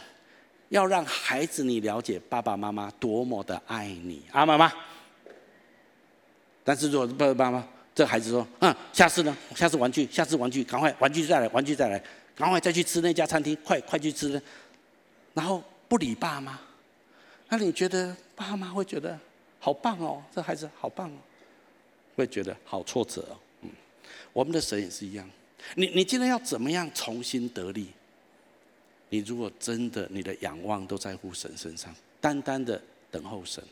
要让孩子你了解爸爸妈妈多么的爱你，阿妈妈。但是如果爸爸妈妈这孩子说：“嗯，下次呢？下次玩具，下次玩具，赶快玩具再来，玩具再来，赶快再去吃那家餐厅，快快去吃。”然后不理爸妈，那你觉得爸妈会觉得好棒哦？这孩子好棒哦，会觉得好挫折哦。嗯，我们的神也是一样。你你今天要怎么样重新得力？你如果真的你的仰望都在乎神身上，单单的等候神，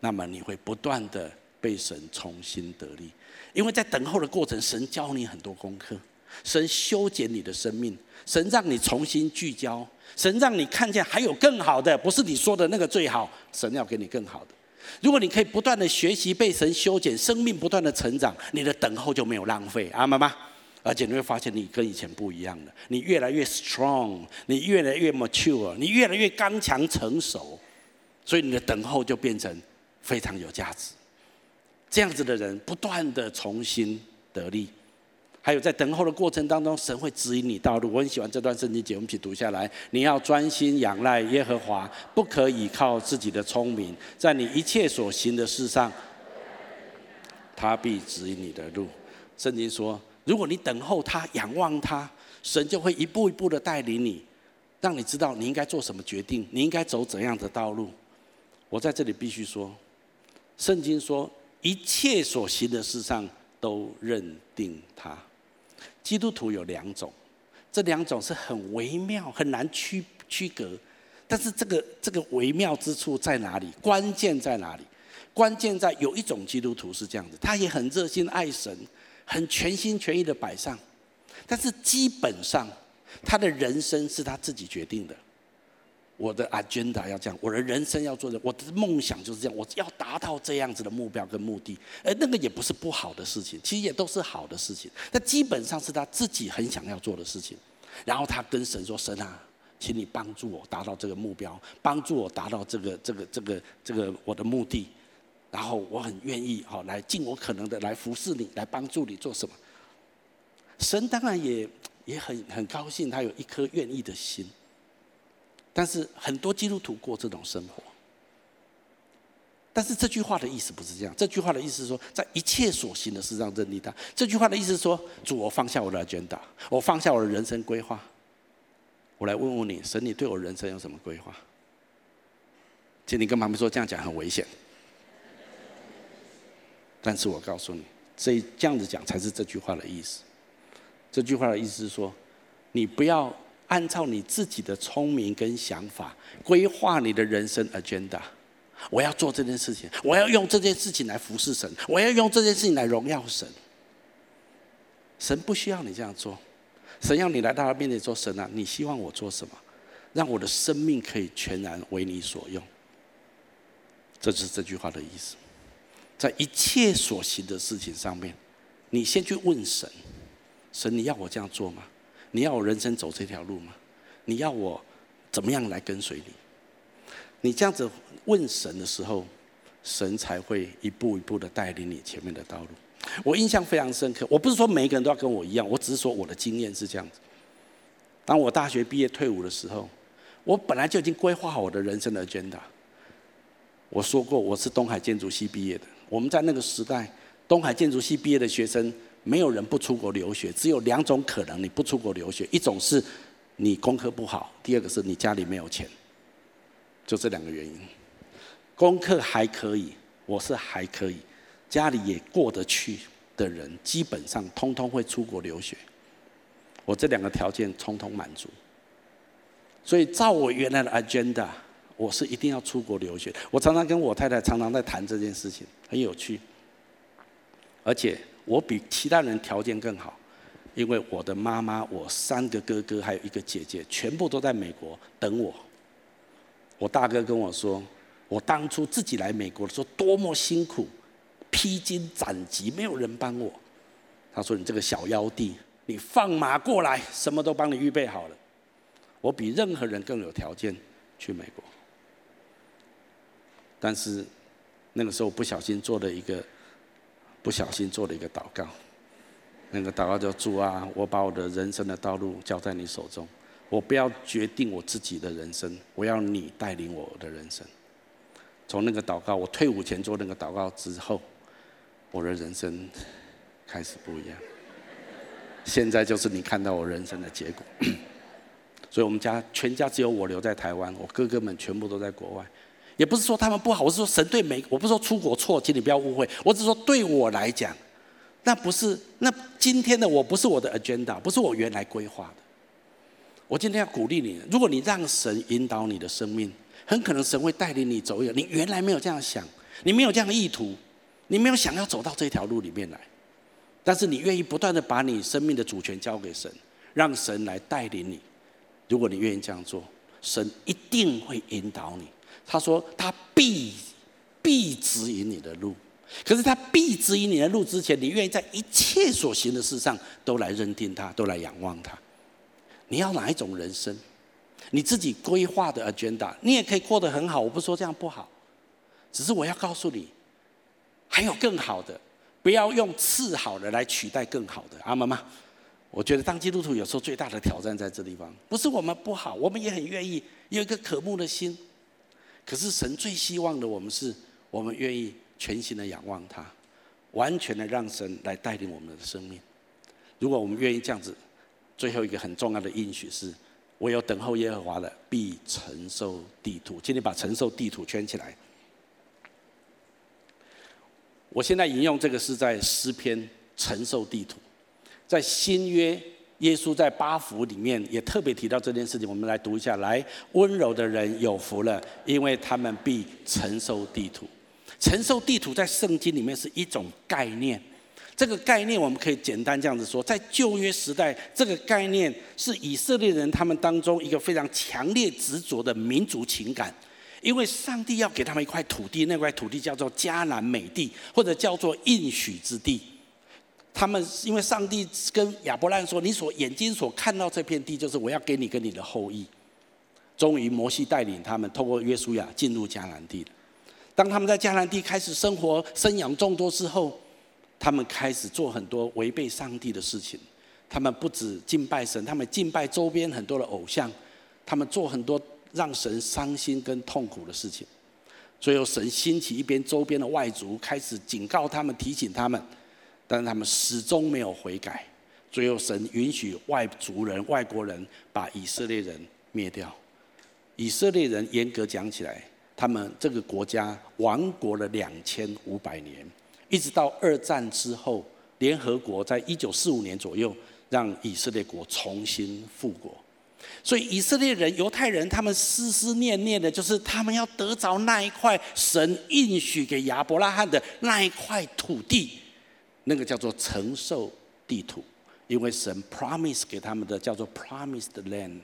那么你会不断的被神重新得力。因为在等候的过程，神教你很多功课，神修剪你的生命，神让你重新聚焦，神让你看见还有更好的，不是你说的那个最好，神要给你更好的。如果你可以不断的学习，被神修剪，生命不断的成长，你的等候就没有浪费。阿妈妈。而且你会发现，你跟以前不一样了。你越来越 strong，你越来越 mature，你越来越刚强成熟，所以你的等候就变成非常有价值。这样子的人不断的重新得力，还有在等候的过程当中，神会指引你道路。我很喜欢这段圣经节，我们一起读下来。你要专心仰赖耶和华，不可以靠自己的聪明，在你一切所行的事上，他必指引你的路。圣经说。如果你等候他、仰望他，神就会一步一步的带领你，让你知道你应该做什么决定，你应该走怎样的道路。我在这里必须说，圣经说一切所行的事上都认定他。基督徒有两种，这两种是很微妙、很难区区隔。但是这个这个微妙之处在哪里？关键在哪里？关键在有一种基督徒是这样子，他也很热心爱神。很全心全意的摆上，但是基本上他的人生是他自己决定的。我的 agenda 要这样，我的人生要做的，我的梦想就是这样，我要达到这样子的目标跟目的。而那个也不是不好的事情，其实也都是好的事情。那基本上是他自己很想要做的事情。然后他跟神说：“神啊，请你帮助我达到这个目标，帮助我达到这个这个这个这个我的目的。”然后我很愿意好来尽我可能的来服侍你，来帮助你做什么。神当然也也很很高兴，他有一颗愿意的心。但是很多基督徒过这种生活，但是这句话的意思不是这样。这句话的意思是说，在一切所行的事上认定他。这句话的意思是说，主，我放下我的 agenda，我放下我的人生规划，我来问问你，神，你对我人生有什么规划？请你跟旁边说，这样讲很危险。但是我告诉你，这这样子讲才是这句话的意思。这句话的意思是说，你不要按照你自己的聪明跟想法规划你的人生 agenda。我要做这件事情，我要用这件事情来服侍神，我要用这件事情来荣耀神。神不需要你这样做，神要你来到他面前说：“神啊，你希望我做什么？让我的生命可以全然为你所用。”这就是这句话的意思。在一切所行的事情上面，你先去问神：神，你要我这样做吗？你要我人生走这条路吗？你要我怎么样来跟随你？你这样子问神的时候，神才会一步一步的带领你前面的道路。我印象非常深刻。我不是说每一个人都要跟我一样，我只是说我的经验是这样子。当我大学毕业退伍的时候，我本来就已经规划好我的人生的 agenda。我说过，我是东海建筑系毕业的。我们在那个时代，东海建筑系毕业的学生，没有人不出国留学，只有两种可能，你不出国留学，一种是你功课不好，第二个是你家里没有钱，就这两个原因。功课还可以，我是还可以，家里也过得去的人，基本上通通会出国留学。我这两个条件通通满足，所以照我原来的 agenda。我是一定要出国留学。我常常跟我太太常常在谈这件事情，很有趣。而且我比其他人条件更好，因为我的妈妈、我三个哥哥还有一个姐姐，全部都在美国等我。我大哥跟我说，我当初自己来美国的时候多么辛苦，披荆斩棘，没有人帮我。他说：“你这个小妖弟，你放马过来，什么都帮你预备好了。”我比任何人更有条件去美国。但是那个时候不小心做了一个，不小心做了一个祷告。那个祷告叫主啊，我把我的人生的道路交在你手中，我不要决定我自己的人生，我要你带领我的人生。从那个祷告，我退伍前做那个祷告之后，我的人生开始不一样。现在就是你看到我人生的结果。所以我们家全家只有我留在台湾，我哥哥们全部都在国外。也不是说他们不好，我是说神对每，我不是说出国错，请你不要误会。我只是说对我来讲，那不是那今天的我不是我的 agenda，不是我原来规划的。我今天要鼓励你，如果你让神引导你的生命，很可能神会带领你走一个你原来没有这样想，你没有这样的意图，你没有想要走到这条路里面来，但是你愿意不断的把你生命的主权交给神，让神来带领你。如果你愿意这样做，神一定会引导你。他说他必必指引你的路，可是他必指引你的路之前，你愿意在一切所行的事上都来认定他，都来仰望他。你要哪一种人生？你自己规划的 agenda，你也可以过得很好。我不说这样不好，只是我要告诉你，还有更好的，不要用次好的来取代更好的。阿妈妈？我觉得当基督徒有时候最大的挑战在这地方，不是我们不好，我们也很愿意有一个渴慕的心。可是神最希望的，我们是我们愿意全心的仰望他，完全的让神来带领我们的生命。如果我们愿意这样子，最后一个很重要的应许是：唯有等候耶和华的，必承受地土。请你把承受地土圈起来。我现在引用这个是在诗篇承受地土。在新约，耶稣在八福里面也特别提到这件事情。我们来读一下：来，温柔的人有福了，因为他们必承受地土。承受地土在圣经里面是一种概念。这个概念我们可以简单这样子说：在旧约时代，这个概念是以色列人他们当中一个非常强烈执着的民族情感，因为上帝要给他们一块土地，那块土地叫做迦南美地，或者叫做应许之地。他们因为上帝跟亚伯兰说：“你所眼睛所看到这片地，就是我要给你跟你的后裔。”终于，摩西带领他们透过约书亚进入迦南地。当他们在迦南地开始生活、生养众多之后，他们开始做很多违背上帝的事情。他们不止敬拜神，他们敬拜周边很多的偶像，他们做很多让神伤心跟痛苦的事情。最后，神兴起一边周边的外族，开始警告他们、提醒他们。但是他们始终没有悔改，最后神允许外族人、外国人把以色列人灭掉。以色列人严格讲起来，他们这个国家亡国了两千五百年，一直到二战之后，联合国在一九四五年左右让以色列国重新复国。所以以色列人、犹太人，他们思思念念的就是他们要得着那一块神应许给亚伯拉罕的那一块土地。那个叫做承受地土，因为神 promise 给他们的叫做 promised land。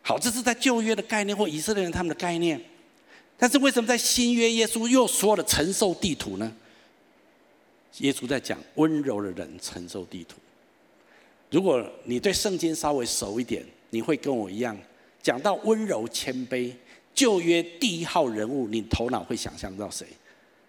好，这是在旧约的概念或以色列人他们的概念。但是为什么在新约耶稣又说了承受地土呢？耶稣在讲温柔的人承受地土。如果你对圣经稍微熟一点，你会跟我一样，讲到温柔谦卑，旧约第一号人物，你头脑会想象到谁？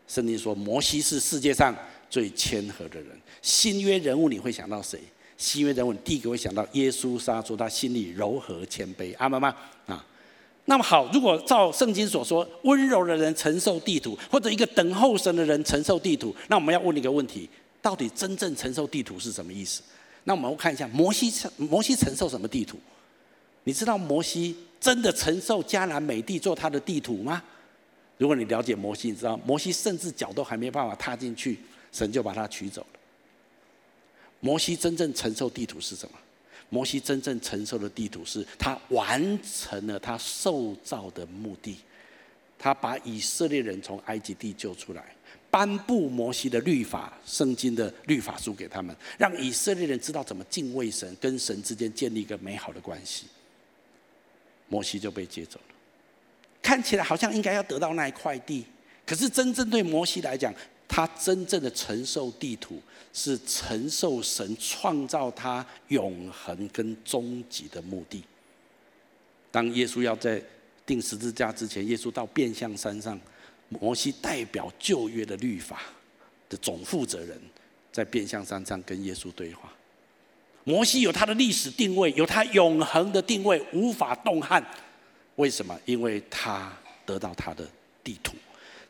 圣经说摩西是世界上。最谦和的人，新约人物你会想到谁？新约人物第一个会想到耶稣，他说他心里柔和谦卑，阿们吗？啊，那么好，如果照圣经所说，温柔的人承受地土，或者一个等候神的人承受地土，那我们要问一个问题：到底真正承受地土是什么意思？那我们看一下摩西承摩西承受什么地土？你知道摩西真的承受迦南美地做他的地土吗？如果你了解摩西，你知道摩西甚至脚都还没办法踏进去。神就把他取走了。摩西真正承受地图是什么？摩西真正承受的地图是他完成了他受造的目的，他把以色列人从埃及地救出来，颁布摩西的律法、圣经的律法书给他们，让以色列人知道怎么敬畏神，跟神之间建立一个美好的关系。摩西就被接走了，看起来好像应该要得到那一块地，可是真正对摩西来讲，他真正的承受地土，是承受神创造他永恒跟终极的目的。当耶稣要在钉十字架之前，耶稣到变相山上，摩西代表旧约的律法的总负责人，在变相山上跟耶稣对话。摩西有他的历史定位，有他永恒的定位，无法动撼。为什么？因为他得到他的地图。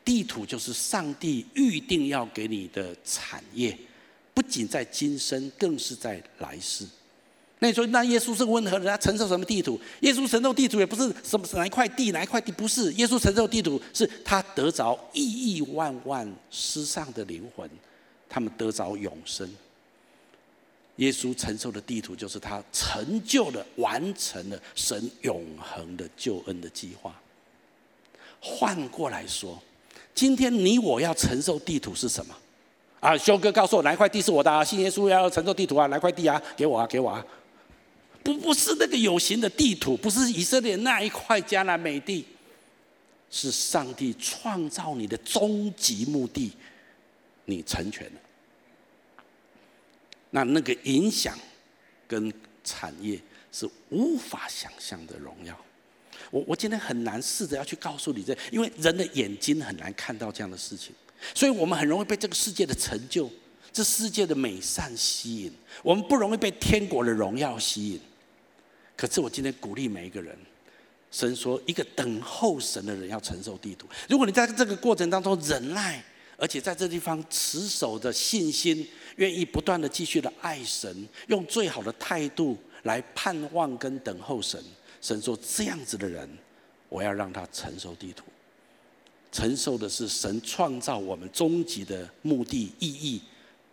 地土就是上帝预定要给你的产业，不仅在今生，更是在来世。那你说，那耶稣是温和的，他承受什么地土？耶稣承受地土也不是什么哪一块地，哪一块地不是？耶稣承受地土，是他得着亿亿万万失丧的灵魂，他们得着永生。耶稣承受的地土，就是他成就了、完成了神永恒的救恩的计划。换过来说，今天你我要承受地图是什么？啊，修哥告诉我哪一块地是我的啊？信耶稣要承受地图啊？哪块地啊？给我啊，给我啊！不，不是那个有形的地图，不是以色列那一块迦南美地，是上帝创造你的终极目的，你成全了。那那个影响跟产业是无法想象的荣耀。我我今天很难试着要去告诉你这，因为人的眼睛很难看到这样的事情，所以我们很容易被这个世界的成就、这世界的美善吸引，我们不容易被天国的荣耀吸引。可是我今天鼓励每一个人，神说一个等候神的人要承受地土。如果你在这个过程当中忍耐，而且在这地方持守的信心，愿意不断的继续的爱神，用最好的态度来盼望跟等候神。神说：“这样子的人，我要让他承受地土，承受的是神创造我们终极的目的意义，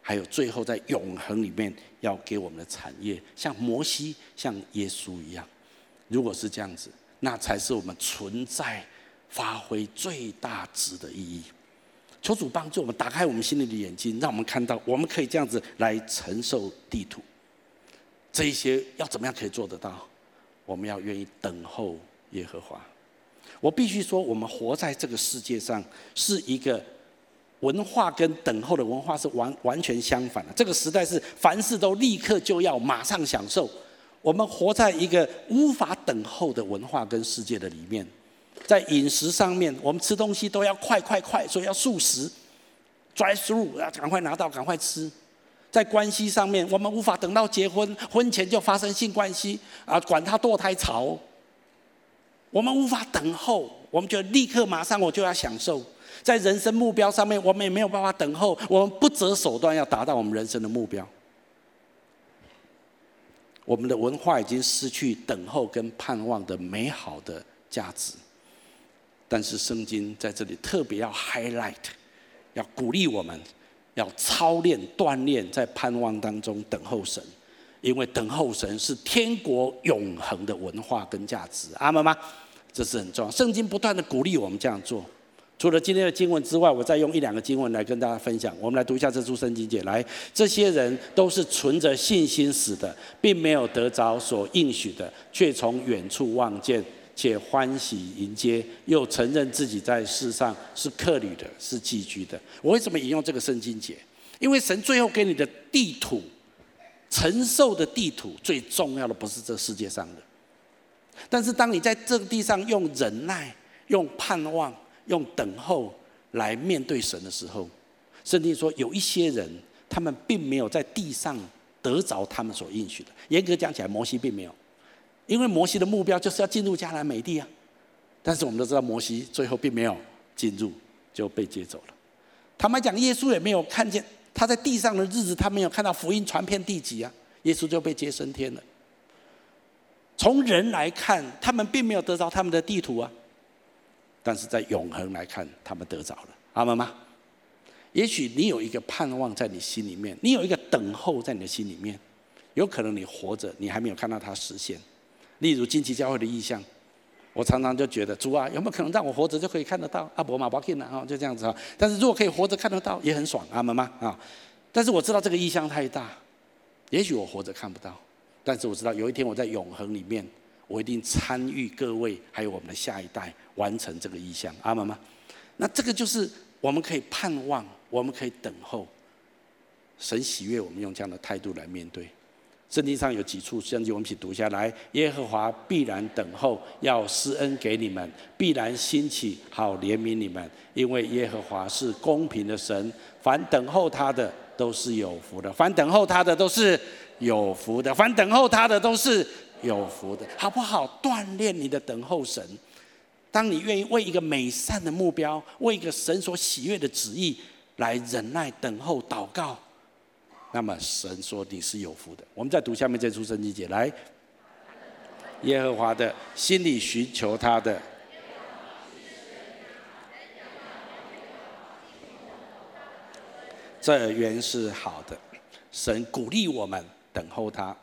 还有最后在永恒里面要给我们的产业，像摩西、像耶稣一样。如果是这样子，那才是我们存在发挥最大值的意义。求主帮助我们，打开我们心里的眼睛，让我们看到，我们可以这样子来承受地土。这一些要怎么样可以做得到？”我们要愿意等候耶和华。我必须说，我们活在这个世界上是一个文化跟等候的文化是完完全相反的。这个时代是凡事都立刻就要马上享受。我们活在一个无法等候的文化跟世界的里面。在饮食上面，我们吃东西都要快快快，所以要速食，drive through，要赶快拿到，赶快吃。在关系上面，我们无法等到结婚，婚前就发生性关系啊，管他堕胎潮。我们无法等候，我们就立刻马上我就要享受。在人生目标上面，我们也没有办法等候，我们不择手段要达到我们人生的目标。我们的文化已经失去等候跟盼望的美好的价值。但是圣经在这里特别要 highlight，要鼓励我们。要操练、锻炼，在盼望当中等候神，因为等候神是天国永恒的文化跟价值。阿们吗？这是很重要。圣经不断的鼓励我们这样做。除了今天的经文之外，我再用一两个经文来跟大家分享。我们来读一下这处圣经节。来，这些人都是存着信心死的，并没有得着所应许的，却从远处望见。且欢喜迎接，又承认自己在世上是客旅的，是寄居的。我为什么引用这个圣经节？因为神最后给你的地土，承受的地土，最重要的不是这世界上的。但是当你在这个地上用忍耐、用盼望、用等候来面对神的时候，圣经说有一些人，他们并没有在地上得着他们所应许的。严格讲起来，摩西并没有。因为摩西的目标就是要进入迦南美地啊，但是我们都知道摩西最后并没有进入，就被接走了。坦白讲，耶稣也没有看见他在地上的日子，他没有看到福音传遍地极啊，耶稣就被接升天了。从人来看，他们并没有得着他们的地图啊，但是在永恒来看，他们得着了。阿门吗？也许你有一个盼望在你心里面，你有一个等候在你的心里面，有可能你活着，你还没有看到它实现。例如近期教会的意象，我常常就觉得主啊，有没有可能让我活着就可以看得到？阿伯马巴金啊，就这样子啊。但是如果可以活着看得到，也很爽，阿们吗？啊，但是我知道这个意象太大，也许我活着看不到，但是我知道有一天我在永恒里面，我一定参与各位还有我们的下一代完成这个意象，阿们吗？那这个就是我们可以盼望，我们可以等候，神喜悦我们用这样的态度来面对。圣经上有几处圣经，我们一起读下来。耶和华必然等候，要施恩给你们；必然兴起，好怜悯你们。因为耶和华是公平的神，凡等候他的都是有福的；凡等候他的都是有福的；凡等候他的都是有福的，好不好？锻炼你的等候神。当你愿意为一个美善的目标，为一个神所喜悦的旨意来忍耐等候祷告。那么神说你是有福的。我们再读下面这出圣经节来，耶和华的心里寻求他的，这原是好的。神鼓励我们等候他。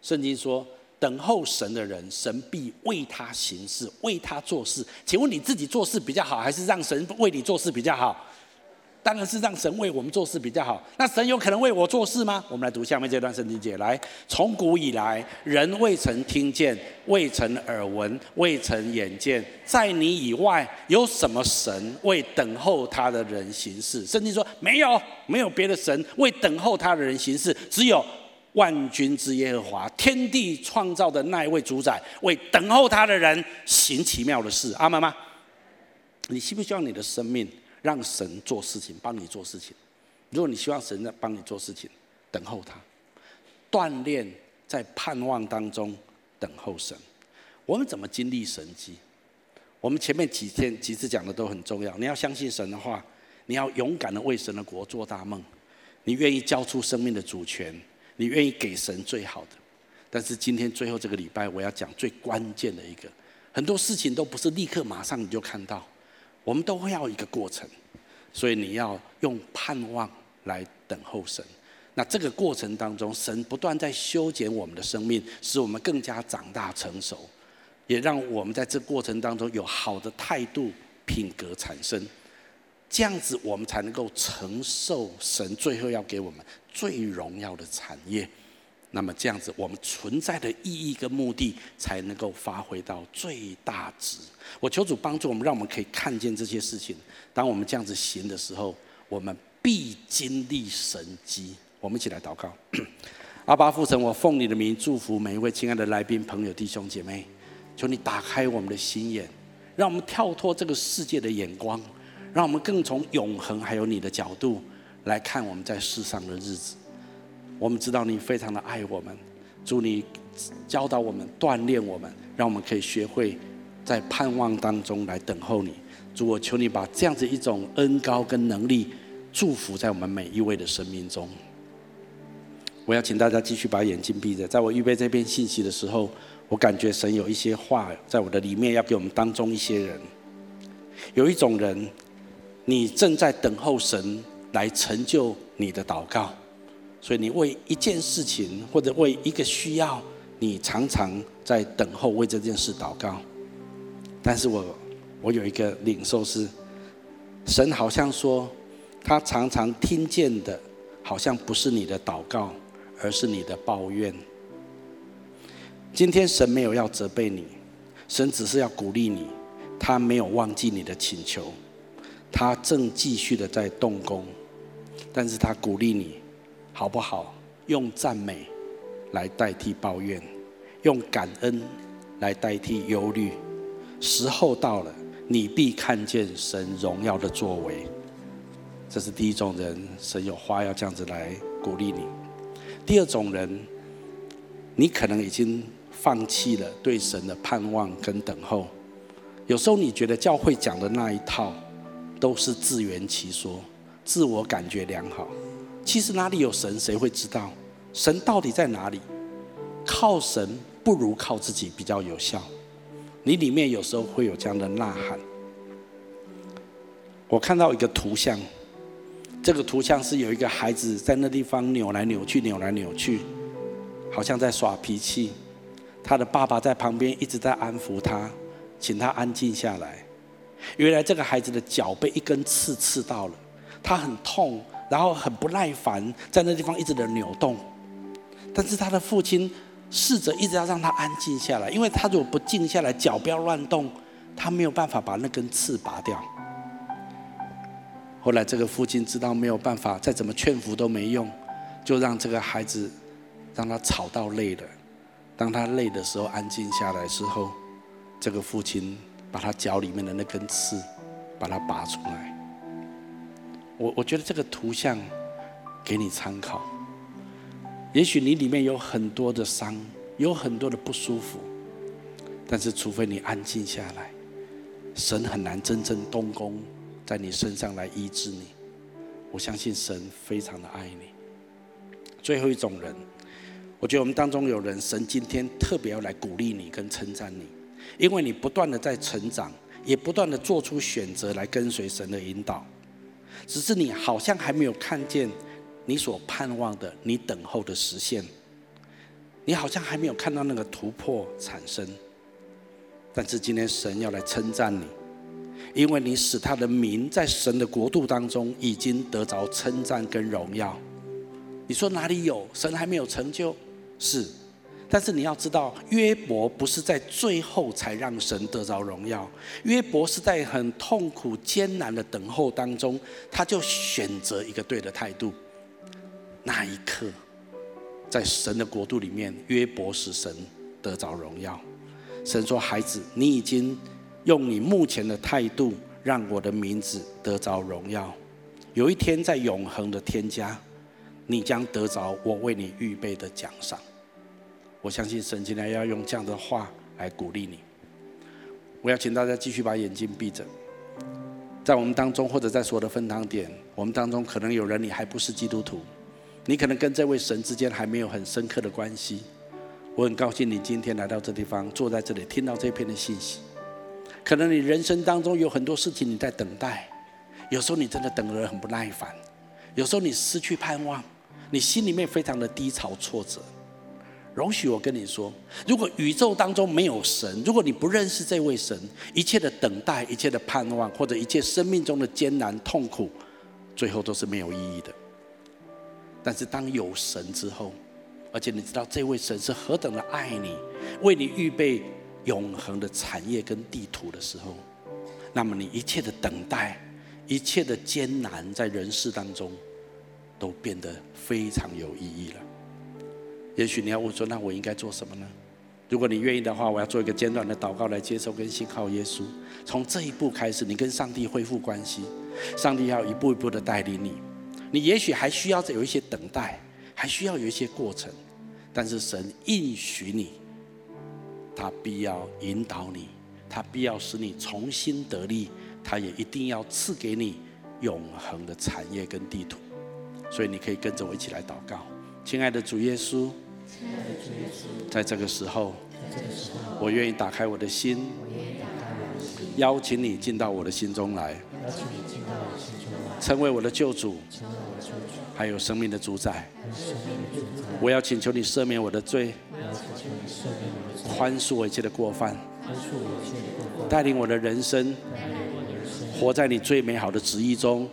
圣经说，等候神的人，神必为他行事，为他做事。请问你自己做事比较好，还是让神为你做事比较好？当然是让神为我们做事比较好。那神有可能为我做事吗？我们来读下面这段圣经节。来，从古以来，人未曾听见，未曾耳闻，未曾眼见，在你以外有什么神为等候他的人行事？圣经说没有，没有别的神为等候他的人行事，只有万军之耶和华，天地创造的那一位主宰，为等候他的人行奇妙的事。阿们吗？你希不希望你的生命？让神做事情，帮你做事情。如果你希望神在帮你做事情，等候他，锻炼在盼望当中等候神。我们怎么经历神迹？我们前面几天几次讲的都很重要。你要相信神的话，你要勇敢的为神的国做大梦，你愿意交出生命的主权，你愿意给神最好的。但是今天最后这个礼拜，我要讲最关键的一个，很多事情都不是立刻马上你就看到。我们都会要一个过程，所以你要用盼望来等候神。那这个过程当中，神不断在修剪我们的生命，使我们更加长大成熟，也让我们在这过程当中有好的态度、品格产生。这样子，我们才能够承受神最后要给我们最荣耀的产业。那么这样子，我们存在的意义跟目的才能够发挥到最大值。我求主帮助我们，让我们可以看见这些事情。当我们这样子行的时候，我们必经历神迹。我们一起来祷告。阿爸父神，我奉你的名祝福每一位亲爱的来宾、朋友、弟兄姐妹。求你打开我们的心眼，让我们跳脱这个世界的眼光，让我们更从永恒还有你的角度来看我们在世上的日子。我们知道你非常的爱我们，祝你教导我们、锻炼我们，让我们可以学会在盼望当中来等候你。主，我求你把这样子一种恩高跟能力祝福在我们每一位的生命中。我要请大家继续把眼睛闭着。在我预备这篇信息的时候，我感觉神有一些话在我的里面要给我们当中一些人。有一种人，你正在等候神来成就你的祷告。所以你为一件事情或者为一个需要，你常常在等候为这件事祷告。但是我我有一个领受是，神好像说，他常常听见的，好像不是你的祷告，而是你的抱怨。今天神没有要责备你，神只是要鼓励你，他没有忘记你的请求，他正继续的在动工，但是他鼓励你。好不好？用赞美来代替抱怨，用感恩来代替忧虑。时候到了，你必看见神荣耀的作为。这是第一种人，神有话要这样子来鼓励你。第二种人，你可能已经放弃了对神的盼望跟等候。有时候你觉得教会讲的那一套都是自圆其说，自我感觉良好。其实哪里有神，谁会知道？神到底在哪里？靠神不如靠自己比较有效。你里面有时候会有这样的呐喊。我看到一个图像，这个图像是有一个孩子在那地方扭来扭去，扭来扭去，好像在耍脾气。他的爸爸在旁边一直在安抚他，请他安静下来。原来这个孩子的脚被一根刺刺到了，他很痛。然后很不耐烦，在那地方一直的扭动，但是他的父亲试着一直要让他安静下来，因为他如果不静下来，脚不要乱动，他没有办法把那根刺拔掉。后来这个父亲知道没有办法，再怎么劝服都没用，就让这个孩子让他吵到累了，当他累的时候安静下来之后，这个父亲把他脚里面的那根刺把它拔出来。我我觉得这个图像给你参考。也许你里面有很多的伤，有很多的不舒服，但是除非你安静下来，神很难真正动工在你身上来医治你。我相信神非常的爱你。最后一种人，我觉得我们当中有人，神今天特别要来鼓励你跟称赞你，因为你不断的在成长，也不断的做出选择来跟随神的引导，只是你好像还没有看见你所盼望的、你等候的实现，你好像还没有看到那个突破产生。但是今天神要来称赞你，因为你使他的名在神的国度当中已经得着称赞跟荣耀。你说哪里有？神还没有成就。是，但是你要知道，约伯不是在最后才让神得着荣耀。约伯是在很痛苦艰难的等候当中，他就选择一个对的态度。那一刻，在神的国度里面，约伯使神得着荣耀。神说：“孩子，你已经用你目前的态度，让我的名字得着荣耀。有一天，在永恒的天家。”你将得着我为你预备的奖赏。我相信神今天要用这样的话来鼓励你。我要请大家继续把眼睛闭着。在我们当中，或者在所有的分堂点，我们当中可能有人你还不是基督徒，你可能跟这位神之间还没有很深刻的关系。我很高兴你今天来到这地方，坐在这里听到这篇的信息。可能你人生当中有很多事情你在等待，有时候你真的等得很不耐烦，有时候你失去盼望。你心里面非常的低潮挫折，容许我跟你说，如果宇宙当中没有神，如果你不认识这位神，一切的等待、一切的盼望，或者一切生命中的艰难痛苦，最后都是没有意义的。但是当有神之后，而且你知道这位神是何等的爱你，为你预备永恒的产业跟地图的时候，那么你一切的等待、一切的艰难，在人世当中。都变得非常有意义了。也许你要问说：“那我应该做什么呢？”如果你愿意的话，我要做一个简短的祷告来接受跟信靠耶稣。从这一步开始，你跟上帝恢复关系，上帝要一步一步的带领你。你也许还需要有一些等待，还需要有一些过程，但是神应许你，他必要引导你，他必要使你重新得力，他也一定要赐给你永恒的产业跟地图。所以你可以跟着我一起来祷告，亲爱的主耶稣，在这个时候，我愿意打开我的心，邀请你进到我的心中来，成为我的救主，还有生命的主宰。我要请求你赦免我的罪，宽恕我一切的过犯，带领我的人生，活在你最美好的旨意中。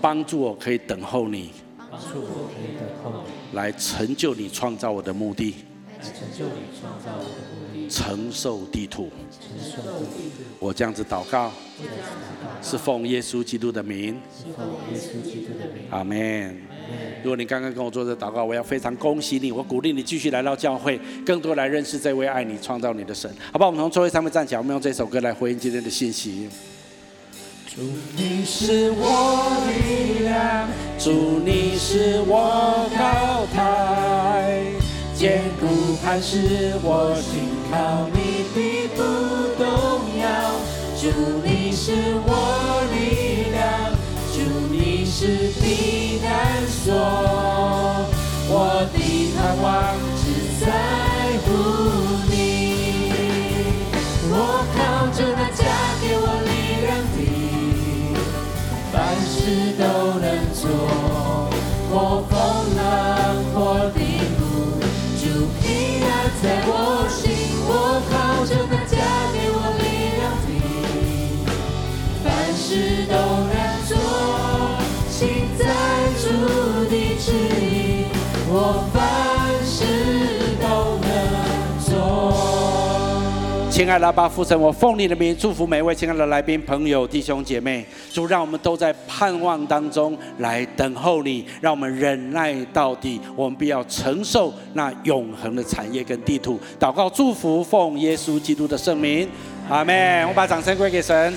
帮助我可以等候你，帮助我可以等候你，来成就你创造我的目的，来成就你创造我的目的，承受地图，承受。我这样子祷告，是奉耶稣基督的名，是奉耶稣基督的名。阿门。如果你刚刚跟我做这祷告，我要非常恭喜你，我鼓励你继续来到教会，更多来认识这位爱你、创造你的神。好不好？我们从座位上面站起来，我们用这首歌来回应今天的信息。主，你是我力量，主，你是我高台，坚固磐石，我信靠你必不动摇。主，你是我力量，主，你是避难所，我的盼望只在亲爱的阿爸父神，我奉你的名祝福每位亲爱的来宾、朋友、弟兄姐妹。主，让我们都在盼望当中来等候你，让我们忍耐到底。我们必要承受那永恒的产业跟地图。祷告祝福，奉耶稣基督的圣名，阿门。我把掌声归给神。